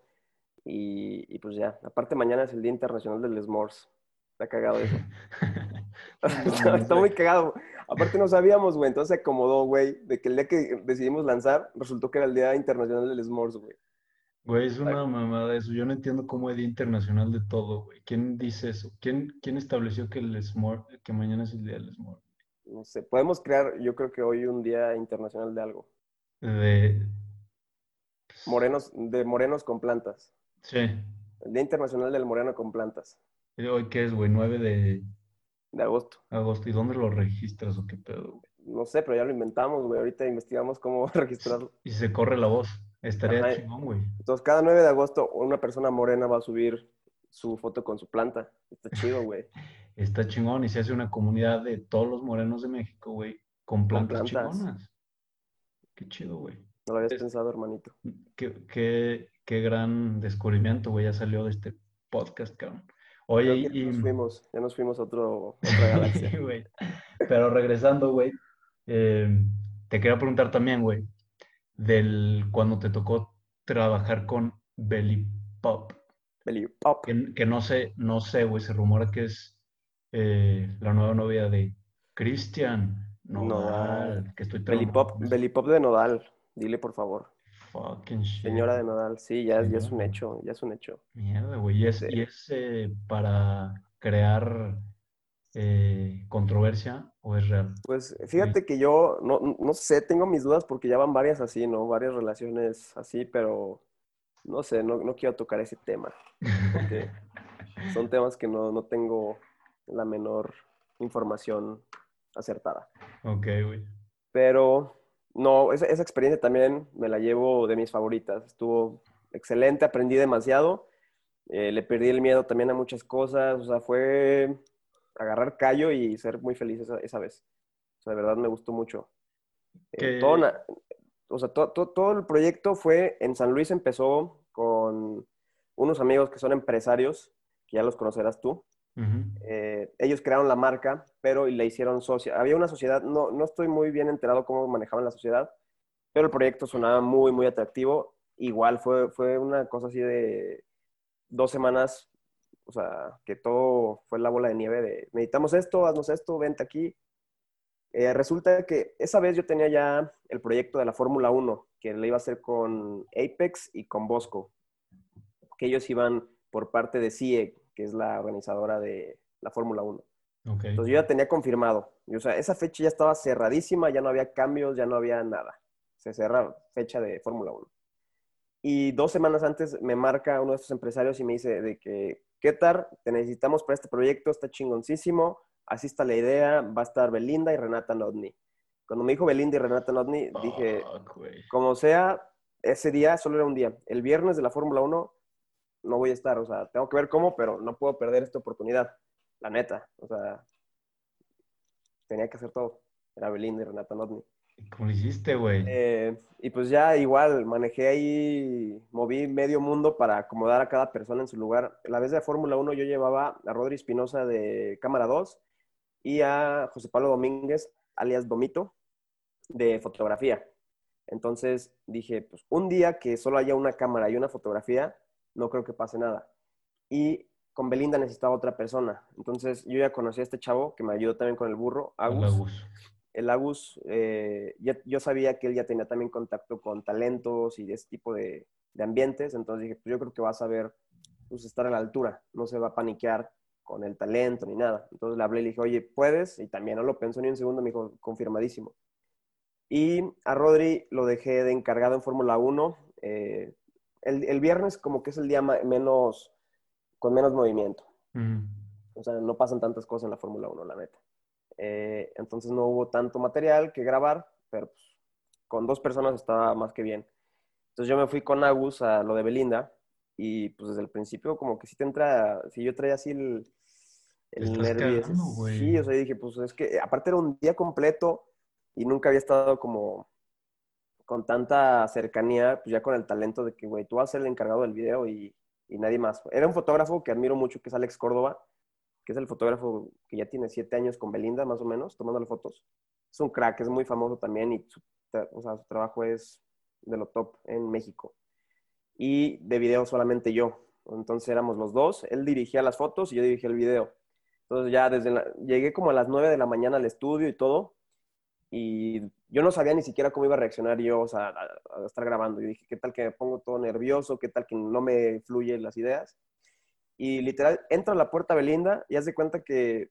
y, y pues ya. Aparte mañana es el Día Internacional del S'mores. Está cagado eso. está, está muy cagado. Aparte no sabíamos, güey. Entonces se acomodó, güey, de que el día que decidimos lanzar resultó que era el Día Internacional del S'mores, güey. Güey, es una mamada eso. Yo no entiendo cómo es Día Internacional de todo, güey. ¿Quién dice eso? ¿Quién, quién estableció que el s'more, que mañana es el día del s'more? No sé, podemos crear, yo creo que hoy un Día Internacional de algo. De... Morenos, de morenos con plantas. Sí. El Día Internacional del Moreno con plantas, ¿Y ¿Hoy qué es, güey? 9 de de agosto. agosto. ¿Y dónde lo registras o qué pedo, güey? No sé, pero ya lo inventamos, güey. Ahorita investigamos cómo registrarlo. Y se corre la voz. Estaría Ajá. chingón, güey. Entonces, cada 9 de agosto, una persona morena va a subir su foto con su planta. Está chido, güey. Está chingón y se hace una comunidad de todos los morenos de México, güey, con plantas, plantas. chingonas. Qué chido, güey. No lo habías Es- pensado, hermanito. Qué, qué, qué gran descubrimiento, güey, ya salió de este podcast, cabrón. Oye, y... ya nos fuimos, ya nos fuimos a otro, otra galaxia. Sí, güey. Pero regresando, güey, eh, te quería preguntar también, güey, del cuando te tocó trabajar con Belly Pop. Belly Pop. Que, que no sé, no sé, güey, se rumora que es eh, la nueva novia de Cristian Nodal, Nodal. que estoy Belly traumado Pop, con eso. Belly Pop de Nodal. Dile, por favor. Fucking shit. Señora de Nodal. Sí, ya, ya es un hecho, ya es un hecho. Mierda, güey. ¿Y es, Sí. y es eh, para crear eh, controversia o es real? Pues fíjate que yo no, no sé, tengo mis dudas porque ya van varias así, ¿no? Varias relaciones así, pero no sé, no, no quiero tocar ese tema. Porque son temas que no, no tengo la menor información acertada. Ok, güey. Pero no, esa, esa experiencia también me la llevo de mis favoritas. Estuvo excelente, aprendí demasiado. eh, le perdí el miedo también a muchas cosas. O sea, fue agarrar callo y ser muy feliz esa, esa vez. O sea, de verdad me gustó mucho. Eh, todo, na- o sea, to- to- todo el proyecto fue en San Luis, empezó con unos amigos que son empresarios, que ya los conocerás tú. Eh, ellos crearon la marca, pero le hicieron socia. Había una sociedad, no, no estoy muy bien enterado cómo manejaban la sociedad, pero el proyecto sonaba muy, muy atractivo. Igual fue, fue una cosa así de dos semanas, o sea, que todo fue la bola de nieve de necesitamos esto, haznos esto, vente aquí. Eh, resulta que esa vez yo tenía ya el proyecto de la Fórmula 1, que le iba a hacer con Apex y con Bosco, que ellos iban por parte de CIE, que es la organizadora de la Fórmula 1. Ok. Entonces yo ya tenía confirmado. Y, o sea, esa fecha ya estaba cerradísima, ya no había cambios, ya no había nada. Se cerra fecha de Fórmula 1. Y dos semanas antes me marca uno de estos empresarios y me dice de que, ¿qué tal? Te necesitamos para este proyecto, está chingoncísimo, así está la idea, va a estar Belinda y Renata Nodni. Cuando me dijo Belinda y Renata Nodni, dije, güey. como sea, ese día solo era un día. El viernes de la Fórmula 1 no voy a estar, o sea, tengo que ver cómo, pero no puedo perder esta oportunidad, la neta. O sea, tenía que hacer todo. Era Belinda y Renata Notni. ¿Y ¿Cómo lo hiciste, güey? Eh, y pues ya igual, manejé ahí, moví medio mundo para acomodar a cada persona en su lugar. La vez de la Fórmula 1 yo llevaba a Rodri Espinosa de Cámara 2 y a José Pablo Domínguez, alias Domito, de fotografía. Entonces dije, pues un día que solo haya una cámara y una fotografía, no creo que pase nada. Y con Belinda necesitaba otra persona. Entonces yo ya conocí a este chavo que me ayudó también con el burro, Agus. El Agus, eh, yo sabía que él ya tenía también contacto con talentos y de ese tipo de, ambientes, entonces dije, pues yo creo que va a saber pues, estar a la altura, no se va a paniquear con el talento ni nada. Entonces le hablé y le dije, oye, ¿puedes? Y también no lo pensó ni un segundo, me dijo, confirmadísimo. Y a Rodri lo dejé de encargado en Fórmula 1. Eh, el, el, viernes como que es el día menos con menos movimiento. O sea, no pasan tantas cosas en la Fórmula 1, la neta. Eh, entonces no hubo tanto material que grabar, pero pues, con dos personas estaba más que bien. Entonces yo me fui con Agus a lo de Belinda y pues desde el principio como que si te entra, si yo traía así el, el nervio. Sí, o sea, dije, pues es que aparte era un día completo y nunca había estado como con tanta cercanía, pues ya con el talento de que, güey, tú vas a ser el encargado del video y, y nadie más. Era un fotógrafo que admiro mucho, que es Alex Córdoba, que es el fotógrafo que ya tiene siete años con Belinda, más o menos, tomándole fotos. Es un crack, es muy famoso también y su, o sea, su trabajo es de lo top en México. Y de video solamente yo. Entonces éramos los dos. Él dirigía las fotos y yo dirigía el video. Entonces ya desde llegué como a las nueve de la mañana al estudio y todo y yo no sabía ni siquiera cómo iba a reaccionar yo o sea, a, estar grabando. Y dije, ¿qué tal que me pongo todo nervioso? ¿Qué tal que no me fluyen las ideas? Y literal, entro a la puerta Belinda y haz de cuenta que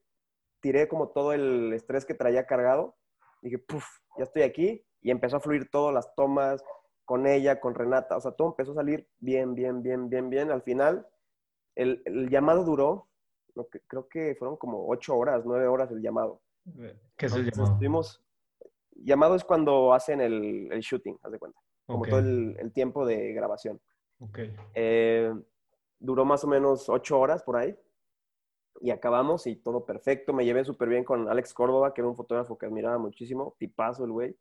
tiré como todo el estrés que traía cargado. Dije, puff, ya estoy aquí. Y empezó a fluir todas las tomas con ella, con Renata. O sea, todo empezó a salir bien, bien, bien, bien, bien. Al final, el, el llamado duró, creo que fueron como ocho horas, nueve horas el llamado. ¿Qué es el llamado? Estuvimos, llamado es cuando hacen el, shooting, haz de cuenta. Como todo el, tiempo de grabación. Okay. Eh, duró más o menos ocho horas por ahí. Y acabamos y todo perfecto. Me llevé súper bien con Alex Córdoba, que era un fotógrafo que admiraba muchísimo. Tipazo el güey.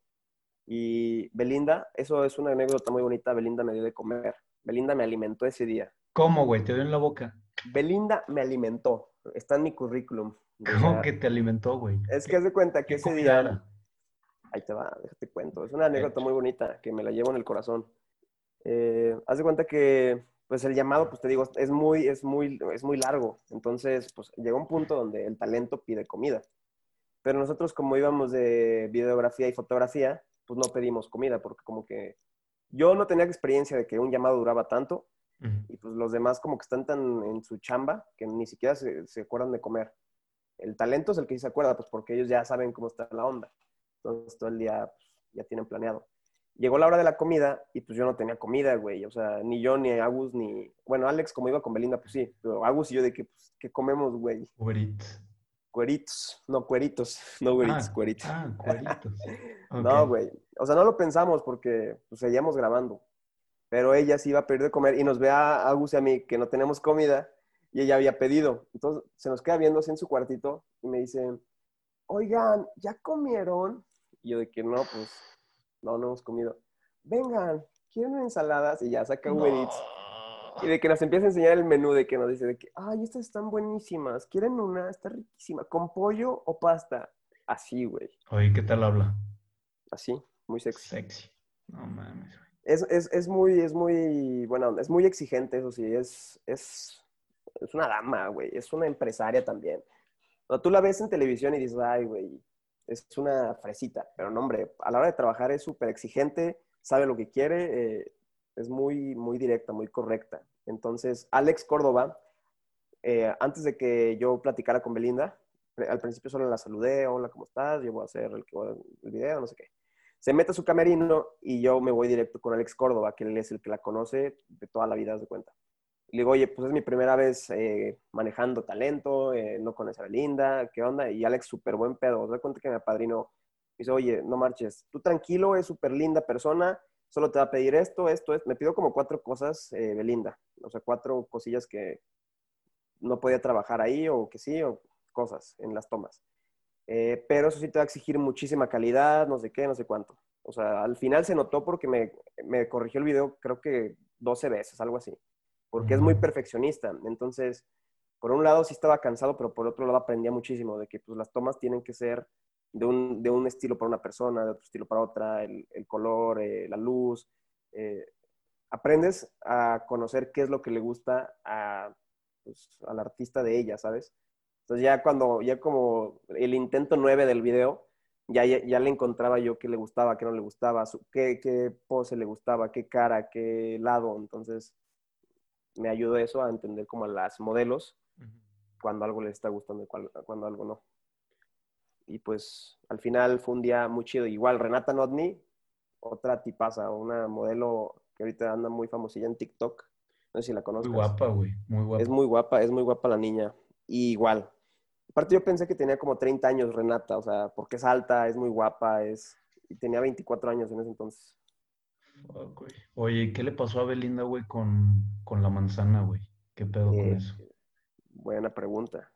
Y Belinda, eso es una anécdota muy bonita. Belinda me dio de comer. Belinda me alimentó ese día. ¿Cómo, güey? ¿Te dio en la boca? Belinda me alimentó. Está en mi currículum. ¿Cómo que te alimentó, güey? Es que haz de cuenta que ese día ahí te va, déjate cuento. Es una anécdota muy bonita que me la llevo en el corazón. Eh, haz de cuenta que, pues el llamado, pues te digo, es muy, es muy, es muy largo. Entonces, pues llega un punto donde el talento pide comida. Pero nosotros como íbamos de videografía y fotografía, pues no pedimos comida porque como que yo no tenía experiencia de que un llamado duraba tanto y pues los demás como que están tan en su chamba que ni siquiera se, se acuerdan de comer. El talento es el que se acuerda, pues porque ellos ya saben cómo está la onda. Entonces todo el día pues, ya tienen planeado. Llegó la hora de la comida y pues yo no tenía comida, güey. O sea, ni yo, ni Agus, ni... Bueno, Alex como iba con Belinda, pues sí. Pero Agus y yo de que, pues, ¿qué comemos, güey? Cueritos. Cueritos. No, cueritos. No, güeritos, ah, cueritos. Ah, cueritos. no, güey. O sea, no lo pensamos porque pues seguíamos grabando. Pero ella sí iba a pedir de comer y nos ve a Agus y a mí que no tenemos comida y ella había pedido. Entonces se nos queda viendo así en su cuartito y me dice, oigan, ¿ya comieron? Y yo de que no, pues, no, no hemos comido. Vengan, ¿quieren ensaladas? Y ya saca Uber Eats. Y de que nos empieza a enseñar el menú, de que nos dice de que, ay, estas están buenísimas. ¿Quieren una? Está riquísima. ¿Con pollo o pasta? Así, güey. Oye, ¿qué tal habla? Así, muy sexy. Sexy. No mames, güey. Es, es, es, muy, es muy, bueno, es muy exigente, eso sí. Es, es, es una dama, güey. Es una empresaria también. O tú la ves en televisión y dices, ay, güey, es una fresita, pero no, hombre, a la hora de trabajar es súper exigente, sabe lo que quiere, eh, es muy, muy directa, muy correcta. Entonces, Alex Córdoba, eh, antes de que yo platicara con Belinda, al principio solo la saludé, hola, ¿cómo estás? Yo voy a hacer el, el video, no sé qué. Se mete a su camerino y yo me voy directo con Alex Córdoba, que él es el que la conoce de toda la vida, de cuenta le digo, oye, pues es mi primera vez eh, manejando talento, eh, no conoce a Belinda, ¿qué onda? Y Alex, súper buen pedo, se da cuenta que me apadrinó. Dice, oye, no marches, tú tranquilo, es súper linda persona, solo te va a pedir esto, esto, es. Me pidió como cuatro cosas eh, Belinda, o sea, cuatro cosillas que no podía trabajar ahí o que sí, o cosas en las tomas. pero eso sí te va a exigir muchísima calidad, no sé qué, no sé cuánto. O sea, al final se notó porque me, me corrigió el video creo que 12 veces, algo así porque es muy perfeccionista. Entonces, por un lado sí estaba cansado, pero por otro lado aprendía muchísimo de que pues, las tomas tienen que ser de un, de un estilo para una persona, de otro estilo para otra, el, el color, eh, la luz. Eh, aprendes a conocer qué es lo que le gusta a pues, al artista de ella, ¿sabes? Entonces ya cuando, ya como el intento nueve del video, ya, ya, le encontraba yo qué le gustaba, qué no le gustaba, qué, qué pose le gustaba, qué cara, qué lado. Entonces me ayudó eso a entender como a las modelos cuando algo les está gustando y cuando algo no. Y pues al final fue un día muy chido. Igual Renata Notni, otra tipaza, una modelo que ahorita anda muy famosilla en TikTok. No sé si la conoces. Muy guapa, güey. Muy guapa. Es muy guapa, es muy guapa la niña. Y igual. Aparte yo pensé que tenía como 30 años Renata, o sea, porque es alta, es muy guapa, es... Y tenía 24 años en ese entonces. Oye, ¿qué le pasó a Belinda, güey, con, la manzana, güey? ¿Qué pedo con eh, eso? Buena pregunta.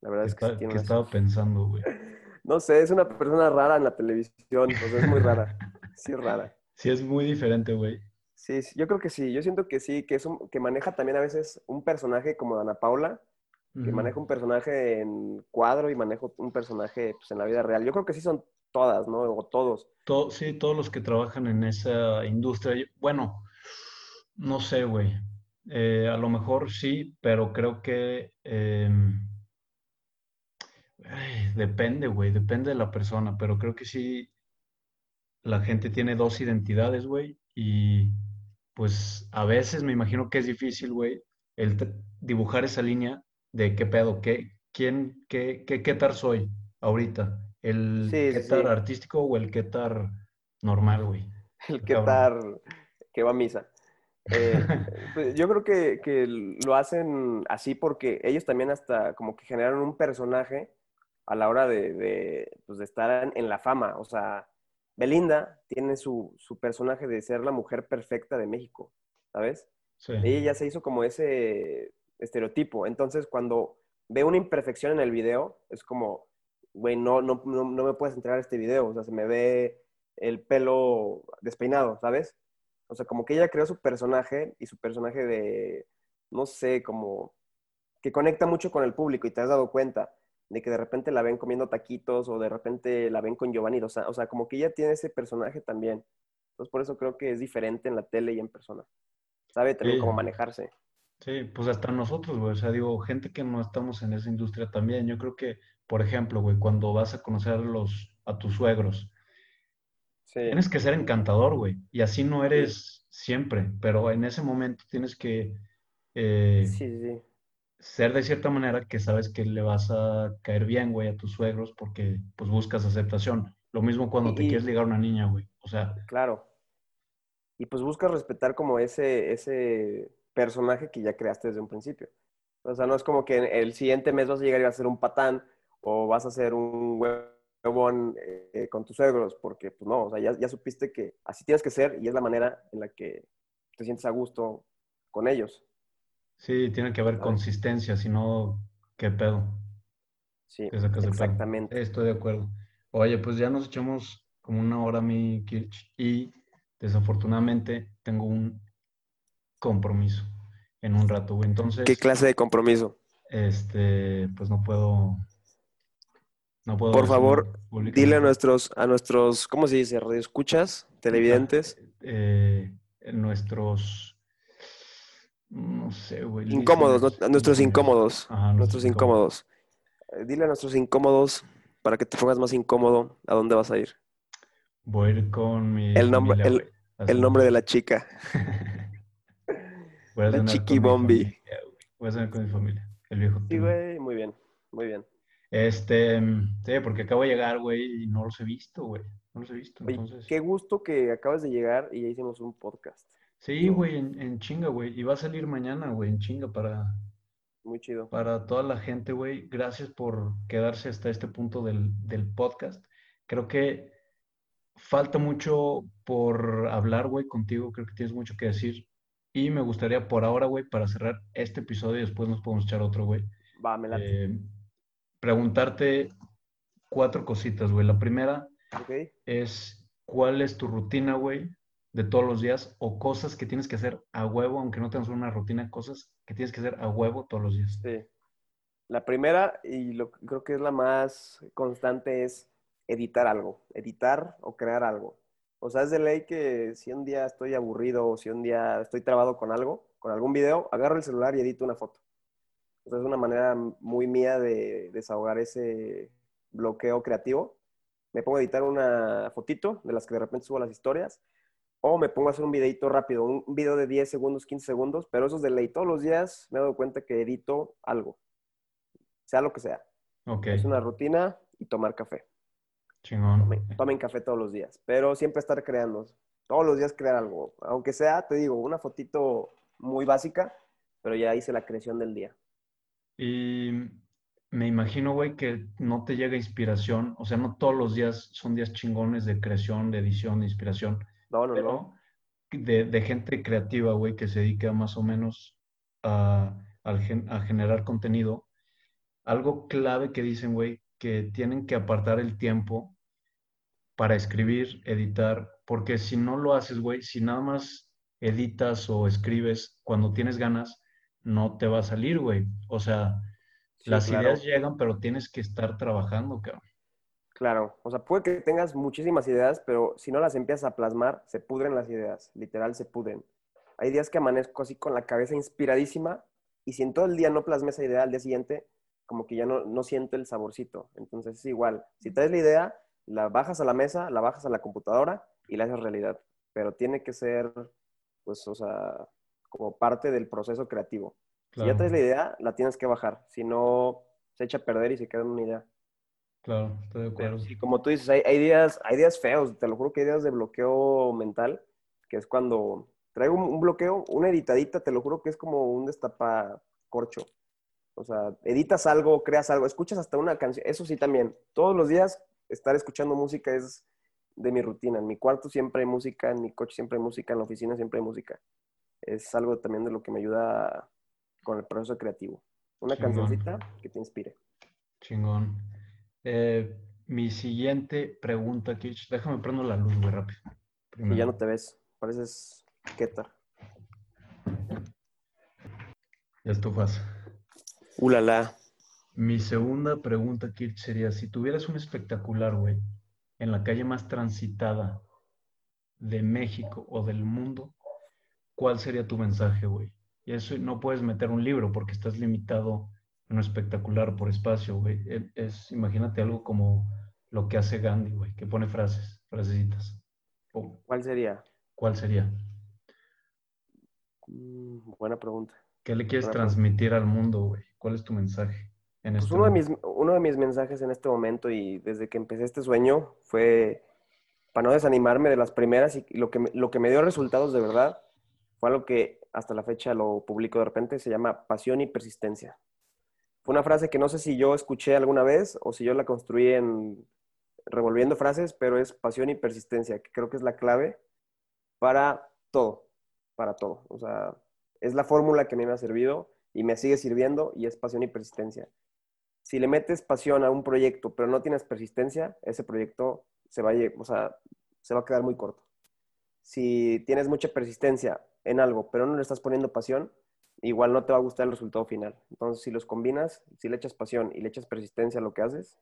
La verdad es que... ¿Qué he estaba pensando, güey? No sé, es una persona rara en la televisión, sea, es muy rara. Sí, es rara. Sí, es muy diferente, güey. Sí, yo creo que sí. Yo siento que sí, que, es que maneja también a veces un personaje como Ana Paula, que maneja un personaje en cuadro y maneja un personaje pues, en la vida real. Yo creo que sí son todas, ¿no? O todos. sí, todos los que trabajan en esa industria. Bueno, no sé, güey. Eh, a lo mejor sí, pero creo que em, depende, güey, depende de la persona, pero creo que sí, la gente tiene dos identidades, güey, y pues a veces me imagino que es difícil, güey, el dibujar esa línea de qué pedo, qué, quién, qué, qué, qué tar soy ahorita, el sí, artístico o el tar normal, güey. El tar que va a misa. Eh, pues, yo creo que, que, lo hacen así porque ellos también hasta como que generaron un personaje a la hora de, de, pues de estar en la fama. O sea, Belinda tiene su, su, personaje de ser la mujer perfecta de México, ¿sabes? Ella ya se hizo como ese estereotipo. Entonces, cuando ve una imperfección en el video, es como, güey, no, no, no, me puedes entregar este video. O sea, se me ve el pelo despeinado, ¿sabes? O sea, como que ella creó su personaje y su personaje de, no sé, como que conecta mucho con el público y te has dado cuenta de que de repente la ven comiendo taquitos o de repente la ven con Giovanni, o sea, o sea, como que ella tiene ese personaje también. Entonces, por eso creo que es diferente en la tele y en persona. Sabe también cómo manejarse. Sí, pues hasta nosotros, güey. O sea, digo, gente que no estamos en esa industria también. Yo creo que, por ejemplo, güey, cuando vas a conocer a, los, a tus suegros, tienes que ser encantador, güey. Y así no eres siempre, pero en ese momento tienes que eh, sí ser de cierta manera que sabes que le vas a caer bien, güey, a tus suegros porque pues buscas aceptación. Lo mismo cuando te quieres ligar a una niña, güey. O sea. Claro. Y pues buscas respetar como ese, ese personaje que ya creaste desde un principio. O sea, no es como que el siguiente mes vas a llegar y vas a ser un patán o vas a ser un huevón eh, con tus suegros, porque pues no, o sea, ya, ya supiste que así tienes que ser y es la manera en la que te sientes a gusto con ellos. Sí, tiene que haber consistencia, si no, ¿qué pedo? Sí, exactamente. Estoy de acuerdo. Oye, pues ya nos echamos como una hora mi Kirch y desafortunadamente tengo un compromiso en un rato, Entonces. ¿Qué clase de compromiso? Este, pues no puedo. No puedo. Por favor, dile a nuestros, a nuestros, ¿cómo se dice? ¿Radioescuchas? ¿Televidentes? Eh, nuestros no sé, güey. Incómodos, nuestros incómodos. nuestros incómodos. Eh, dile a nuestros incómodos, para que te pongas más incómodo, ¿a dónde vas a ir? Voy a ir con mi. El nombre, el, nombre de la chica. la chiqui bombi. Voy a cenar con mi familia. El viejo. Sí, güey, muy bien, muy bien. Este, sí, porque acabo de llegar, güey, y no los he visto, güey. No los he visto. Entonces... qué gusto que acabas de llegar y ya hicimos un podcast. Sí, güey, en, chinga, güey. Y va a salir mañana, güey, en chinga para... Muy chido. Para toda la gente, güey. Gracias por quedarse hasta este punto del, podcast. Creo que falta mucho por hablar, güey, contigo. Creo que tienes mucho que decir. Y me gustaría por ahora, güey, para cerrar este episodio y después nos podemos echar otro, güey. Va, me late. Eh, preguntarte cuatro cositas, güey. La primera es, ¿cuál es tu rutina, güey, de todos los días o cosas que tienes que hacer a huevo, aunque no tengas una rutina, cosas que tienes que hacer a huevo todos los días. Sí. La primera, y lo, creo que es la más constante, es editar algo, editar o crear algo. O sea, es de ley que si un día estoy aburrido o si un día estoy trabado con algo, con algún video, agarro el celular y edito una foto. O sea, es una manera muy mía de desahogar ese bloqueo creativo. Me pongo a editar una fotito de las que de repente subo a las historias o me pongo a hacer un videito rápido, un video de 10 segundos, 15 segundos, pero eso es de ley. Todos los días me he dado cuenta que edito algo, sea lo que sea. Okay. Es una rutina y tomar café. Chingón. Tomen, café todos los días, pero siempre estar creando. Todos los días crear algo. Aunque sea, te digo, una fotito muy básica, pero ya hice la creación del día. Y me imagino, güey, que no te llega inspiración. O sea, no todos los días son días chingones de creación, de edición, de inspiración no, no, no. De, gente creativa, güey, que se dedica más o menos a, a, generar contenido. Algo clave que dicen, güey, que tienen que apartar el tiempo para escribir, editar, porque si no lo haces, güey, si nada más editas o escribes cuando tienes ganas, no te va a salir, güey. O sea, las ideas llegan, pero tienes que estar trabajando, cabrón. Claro, o sea, puede que tengas muchísimas ideas, pero si no las empiezas a plasmar, se pudren las ideas, literal se pudren. Hay días que amanezco así con la cabeza inspiradísima y si en todo el día no plasmé esa idea al día siguiente, como que ya no, no siento el saborcito. Entonces es igual, si traes la idea, la bajas a la mesa, la bajas a la computadora y la haces realidad. Pero tiene que ser, pues, o sea, como parte del proceso creativo. Si ya traes la idea, la tienes que bajar. Si no, se echa a perder y se queda en una idea. Claro, estoy de acuerdo. Sí, como tú dices, hay, hay, días, hay días feos, te lo juro que hay días de bloqueo mental, que es cuando traigo un, bloqueo, una editadita, te lo juro que es como un destapacorcho. O sea, editas algo, creas algo, escuchas hasta una canción, eso sí también. Todos los días estar escuchando música es de mi rutina. En mi cuarto siempre hay música, en mi coche siempre hay música, en la oficina siempre hay música. Es algo también de lo que me ayuda con el proceso creativo. Una cancioncita que te inspire. Chingón. Eh, mi siguiente pregunta, Kitch. Déjame prendo la luz muy rápido. Y ya no te ves. Pareces Keter. Ya estufas. Ulala. Mi segunda pregunta, Kirch, sería: si tuvieras un espectacular, güey, en la calle más transitada de México o del mundo, ¿cuál sería tu mensaje, güey? Y eso no puedes meter un libro porque estás limitado no espectacular por espacio, güey. E, es, imagínate algo como lo que hace Gandhi, güey, que pone frases, frasecitas. ¿Cuál sería? ¿Cuál sería? Mm, buena pregunta. ¿Qué le quieres transmitir al mundo, güey? ¿Cuál es tu mensaje? En pues este uno, de mis, uno de mis mensajes en este momento y desde que empecé este sueño fue para no desanimarme de las primeras y lo que, lo que me dio resultados de verdad fue algo que hasta la fecha lo publico de repente, se llama pasión y persistencia. Fue una frase que no sé si yo escuché alguna vez o si yo la construí en revolviendo frases, pero es pasión y persistencia, que creo que es la clave para todo, para todo. O sea, es la fórmula que a mí me ha servido y me sigue sirviendo y es pasión y persistencia. Si le metes pasión a un proyecto, pero no tienes persistencia, ese proyecto se va a, o sea, se va a quedar muy corto. Si tienes mucha persistencia en algo, pero no le estás poniendo pasión, igual no te va a gustar el resultado final. Entonces, si los combinas, si le echas pasión y le echas persistencia a lo que haces,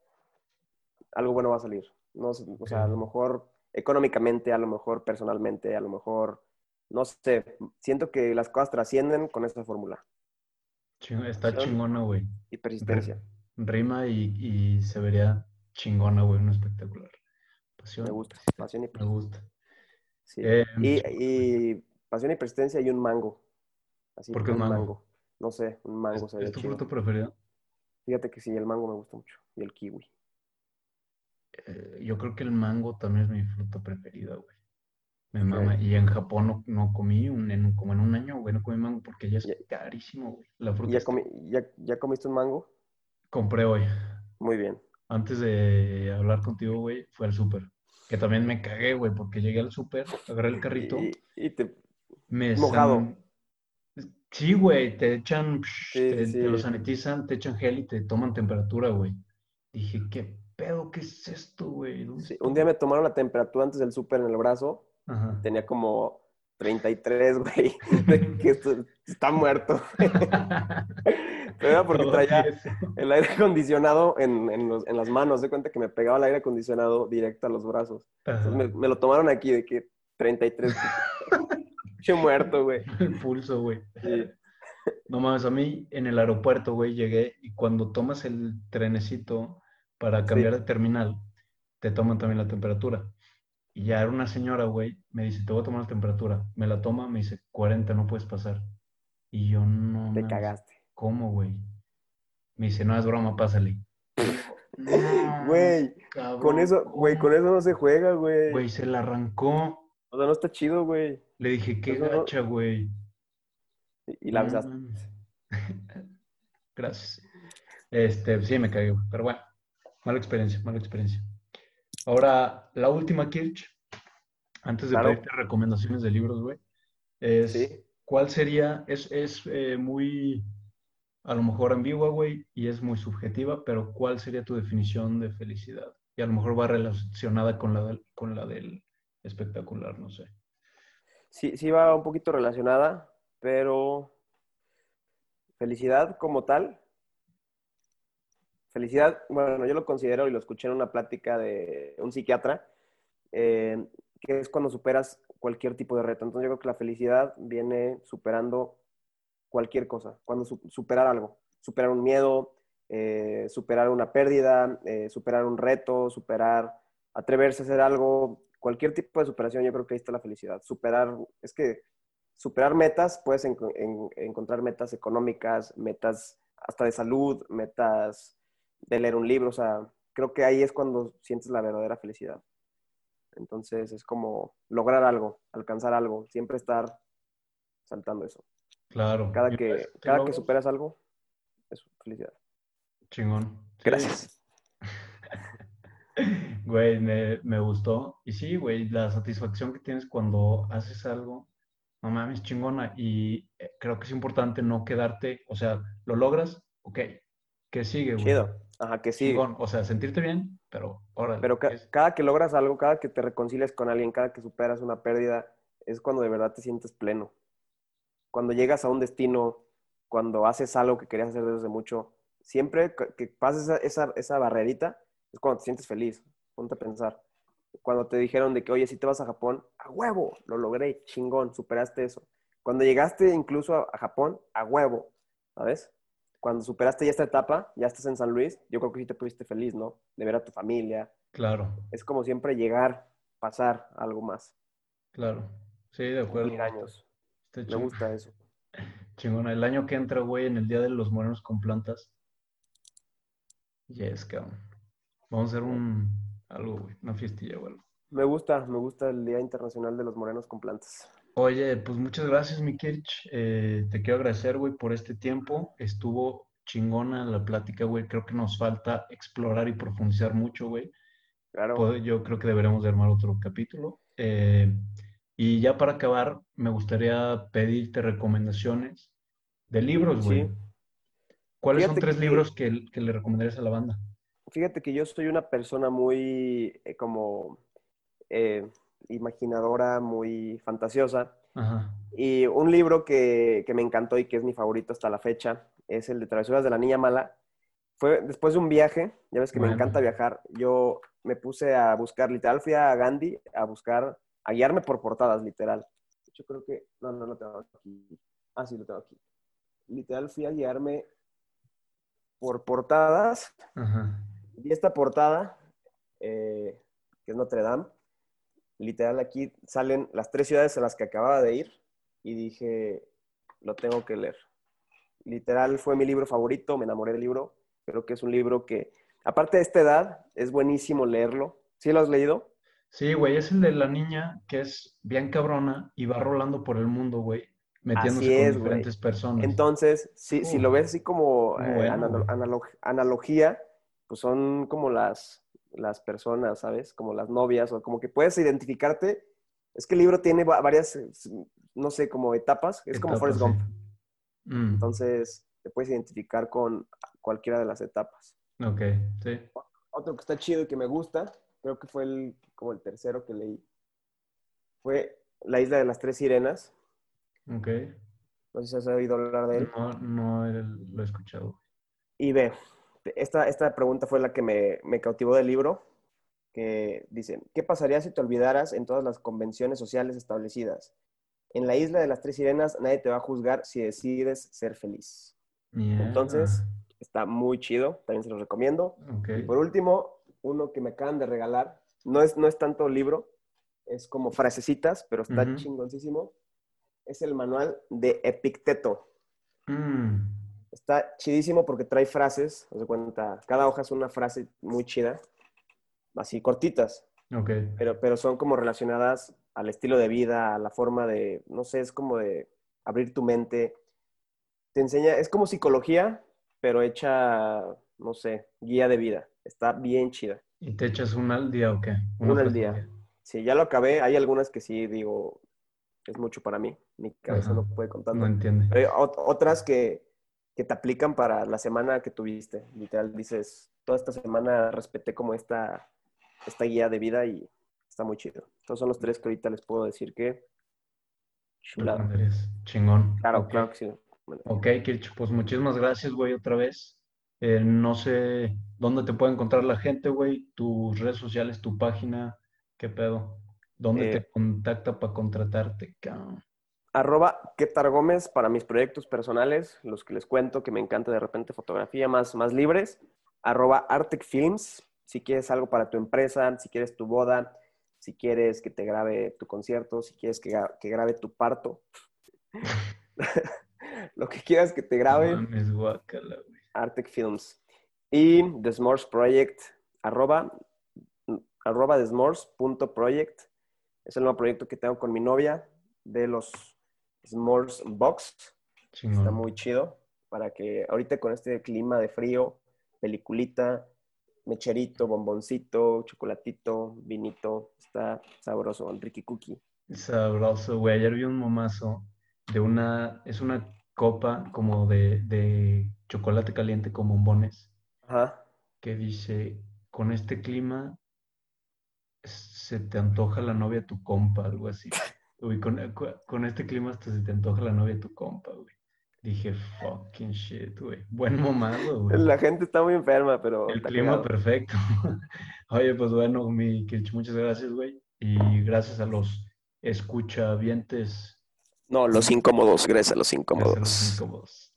algo bueno va a salir. No, o sea, a lo mejor económicamente, a lo mejor personalmente, a lo mejor, no sé, siento que las cosas trascienden con esta fórmula. Está chingona, güey. Y persistencia. Rima y, se vería chingona, güey, un espectacular. Pasión. Me gusta, pasión y persistencia. Me gusta. Sí. Eh, y, y pasión y persistencia y un mango. Así ¿Por qué un mango? No sé, un mango. ¿Es, ¿es tu fruto preferido? Fíjate que sí, el mango me gusta mucho. Y el kiwi. Eh, yo creo que el mango también es mi fruta preferida, güey. Me mama. Y en Japón no, comí un, como en un año, güey, no comí mango porque ya es carísimo, güey. La fruta ya, ya, comiste un mango? Compré hoy. Muy bien. Antes de hablar contigo, güey, fue al súper. Que también me cagué, güey, porque llegué al súper, agarré el carrito. Y, te... Me mojado. Sí, güey, te echan, te, lo sanitizan, te echan gel y te toman temperatura, güey. Dije, ¿qué pedo? ¿Qué es esto, güey? un día me tomaron la temperatura antes del súper en el brazo. Tenía como 33, güey. que está muerto. Pero era porque traía el aire acondicionado en, en, las manos. De cuenta que me pegaba el aire acondicionado directo a los brazos. me, me, lo tomaron aquí de que 33. muerto, güey. El pulso, güey. No mames, a mí en el aeropuerto, güey, llegué y cuando tomas el trenecito para cambiar de terminal, te toman también la temperatura. Y ya era una señora, güey, me dice, te voy a tomar la temperatura. Me la toma, me dice, 40, no puedes pasar. Y yo no. Te cagaste. ¿Cómo, güey? Me dice, no es broma, pásale. Güey, con eso, güey, con eso no se juega, güey. Güey, se la arrancó. O sea, no está chido, güey. Le dije, qué gacha, güey. Y, la besaste. Gracias. Este, sí, me cayó, pero bueno, mala experiencia, mala experiencia. Ahora, la última, Kirch, antes de pedirte recomendaciones de libros, güey, es, ¿cuál sería? Es, es eh, muy, a lo mejor ambigua, güey, y es muy subjetiva, pero ¿cuál sería tu definición de felicidad? Y a lo mejor va relacionada con la con la del espectacular, no sé. Sí, sí va un poquito relacionada, pero felicidad como tal, felicidad, bueno, yo lo considero y lo escuché en una plática de un psiquiatra, eh, que es cuando superas cualquier tipo de reto. Entonces yo creo que la felicidad viene superando cualquier cosa, cuando superar algo, superar un miedo, eh, superar una pérdida, eh, superar un reto, superar, atreverse a hacer algo, cualquier tipo de superación, yo creo que ahí está la felicidad. Superar, es que superar metas, puedes encontrar metas económicas, metas hasta de salud, metas de leer un libro, o sea, creo que ahí es cuando sientes la verdadera felicidad. Entonces es como lograr algo, alcanzar algo, siempre estar saltando eso. Claro. Cada que, cada que superas algo, es felicidad. Chingón. Gracias. Güey, me, gustó. Y sí, güey, la satisfacción que tienes cuando haces algo, no mames, chingona. Y eh, creo que es importante no quedarte, o sea, lo logras, ok, que sigue, güey. Chido, ajá, que sigue. O sea, sentirte bien, pero ahora. Pero cada que logras algo, cada que te reconcilias con alguien, cada que superas una pérdida, es cuando de verdad te sientes pleno. Cuando llegas a un destino, cuando haces algo que querías hacer desde mucho, siempre que pases esa, esa barrerita, es cuando te sientes feliz. Ponte a pensar. Cuando te dijeron de que, oye, si te vas a Japón, a huevo, lo logré, chingón, superaste eso. Cuando llegaste incluso a, Japón, a huevo, ¿sabes? Cuando superaste ya esta etapa, ya estás en San Luis, yo creo que sí te pusiste feliz, ¿no? De ver a tu familia. Claro. Es como siempre llegar, pasar algo más. Claro. Sí, de acuerdo. Mil años. Me gusta eso. Chingón. El año que entra, güey, en el Día de los Morenos con Plantas. Yes, cabrón. Vamos a hacer un, algo, güey, una fiestilla güey. Me gusta, me gusta el Día Internacional de los Morenos con Plantas. Oye, pues muchas gracias, mi Kirch. Eh, te quiero agradecer, güey, por este tiempo. Estuvo chingona la plática, güey. Creo que nos falta explorar y profundizar mucho, güey. Claro. Yo creo que deberemos de armar otro capítulo. Eh, y ya para acabar, me gustaría pedirte recomendaciones de libros, güey. Sí. ¿Cuáles son tres libros que, que le recomendarías a la banda? Fíjate que yo soy una persona muy eh, como eh, imaginadora, muy fantasiosa. Y un libro que, me encantó y que es mi favorito hasta la fecha es el de Travesuras de la Niña Mala. Fue después de un viaje, ya ves que me encanta viajar, yo me puse a buscar, literal fui a Gandhi a buscar, a guiarme por portadas, literal. Yo creo que, no, no lo tengo aquí. Ah, sí, lo tengo aquí. Literal fui a guiarme por portadas. Ajá vi esta portada, eh, que es Notre Dame. Literal, aquí salen las tres ciudades a las que acababa de ir y dije, lo tengo que leer. Literal, fue mi libro favorito, me enamoré del libro. Creo que es un libro que, aparte de esta edad, es buenísimo leerlo. ¿Sí lo has leído? Sí, güey, es el de la niña que es bien cabrona y va rolando por el mundo, güey, metiéndose con diferentes personas. Entonces, si, si lo ves así como eh, analogía, pues son como las, las personas, ¿sabes? Como las novias, o como que puedes identificarte. Es que el libro tiene varias, no sé, como etapas. Es como Forrest Gump. Mm. Entonces, te puedes identificar con cualquiera de las etapas. Ok, sí. Otro que está chido y que me gusta, creo que fue el, como el tercero que leí, fue La Isla de las Tres Sirenas. Ok. No sé si has oído hablar de él. No, no lo he escuchado. Y ve, esta, esta pregunta fue la que me, me cautivó del libro, que dicen, ¿qué pasaría si te olvidaras en todas las convenciones sociales establecidas? En la isla de las tres sirenas nadie te va a juzgar si decides ser feliz. Yeah. Entonces, está muy chido, también se los recomiendo. Y por último, uno que me acaban de regalar, no es, no es tanto libro, es como frasecitas, pero está Ujú. chingoncísimo. Es el manual de Epicteto. Mm, Está chidísimo porque trae frases, de cuenta, cada hoja es una frase muy chida, así cortitas, ok. pero, pero son como relacionadas al estilo de vida, a la forma de, no sé, es como de abrir tu mente. Te enseña, es como psicología, pero hecha, no sé, guía de vida. Está bien chida. ¿Y te echas una al día o qué? Una al frase día. Sí, ya lo acabé. Hay algunas que sí digo, es mucho para mí. Mi cabeza Ajá. no puede con tanto. No entiende. Pero hay ot- otras que, que te aplican para la semana que tuviste. Literal, dices, toda esta semana respeté como esta, esta guía de vida y está muy chido. Estos son los tres que ahorita les puedo decir que... Chingón. Claro, claro que sí. Ok, Kirch, pues muchísimas gracias, güey, otra vez. Eh, no sé dónde te puede encontrar la gente, güey, tus redes sociales, tu página, qué pedo. ¿Dónde Eh, te contacta para contratarte, cabrón? Arroba Ketar Gómez para mis proyectos personales, los que les cuento que me encanta de repente fotografía más, más libres. Arroba Artec Films, si quieres algo para tu empresa, si quieres tu boda, si quieres que te grabe tu concierto, si quieres que, que grabe tu parto. Lo que quieras que te grabe, Mames. Artec Films. Y The S'mores Project, arroba, arroba. Es el nuevo proyecto que tengo con mi novia de los S'mores Box. Está Chingón. muy chido para que ahorita con este clima de frío, peliculita, mecherito, bomboncito, chocolatito, vinito, está sabroso, el Ricky Cookie. Sabroso, güey. Ayer vi un momazo de una, es una copa como de, de chocolate caliente con bombones. Ajá. que dice, con este clima se te antoja la novia tu compa, algo así. Uy, con, con este clima hasta se te antoja la novia de tu compa, güey. Dije, fucking shit, güey. Buen momado, güey. La gente está muy enferma, pero El clima perfecto. Oye, pues bueno, mi Kirch, muchas gracias, güey. Y gracias a los escuchavientes. No, los incómodos, gracias a los gracias a incómodos. los incómodos.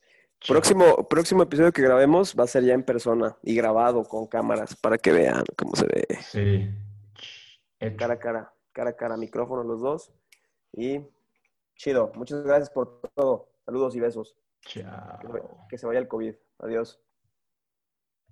Próximo, próximo episodio que grabemos va a ser ya en persona y grabado con cámaras para que vean cómo se ve. Sí. Cara a cara, cara a cara, micrófono los dos. Y chido. Muchas gracias por todo. Saludos y besos. Chao. que se vaya el COVID. Adiós.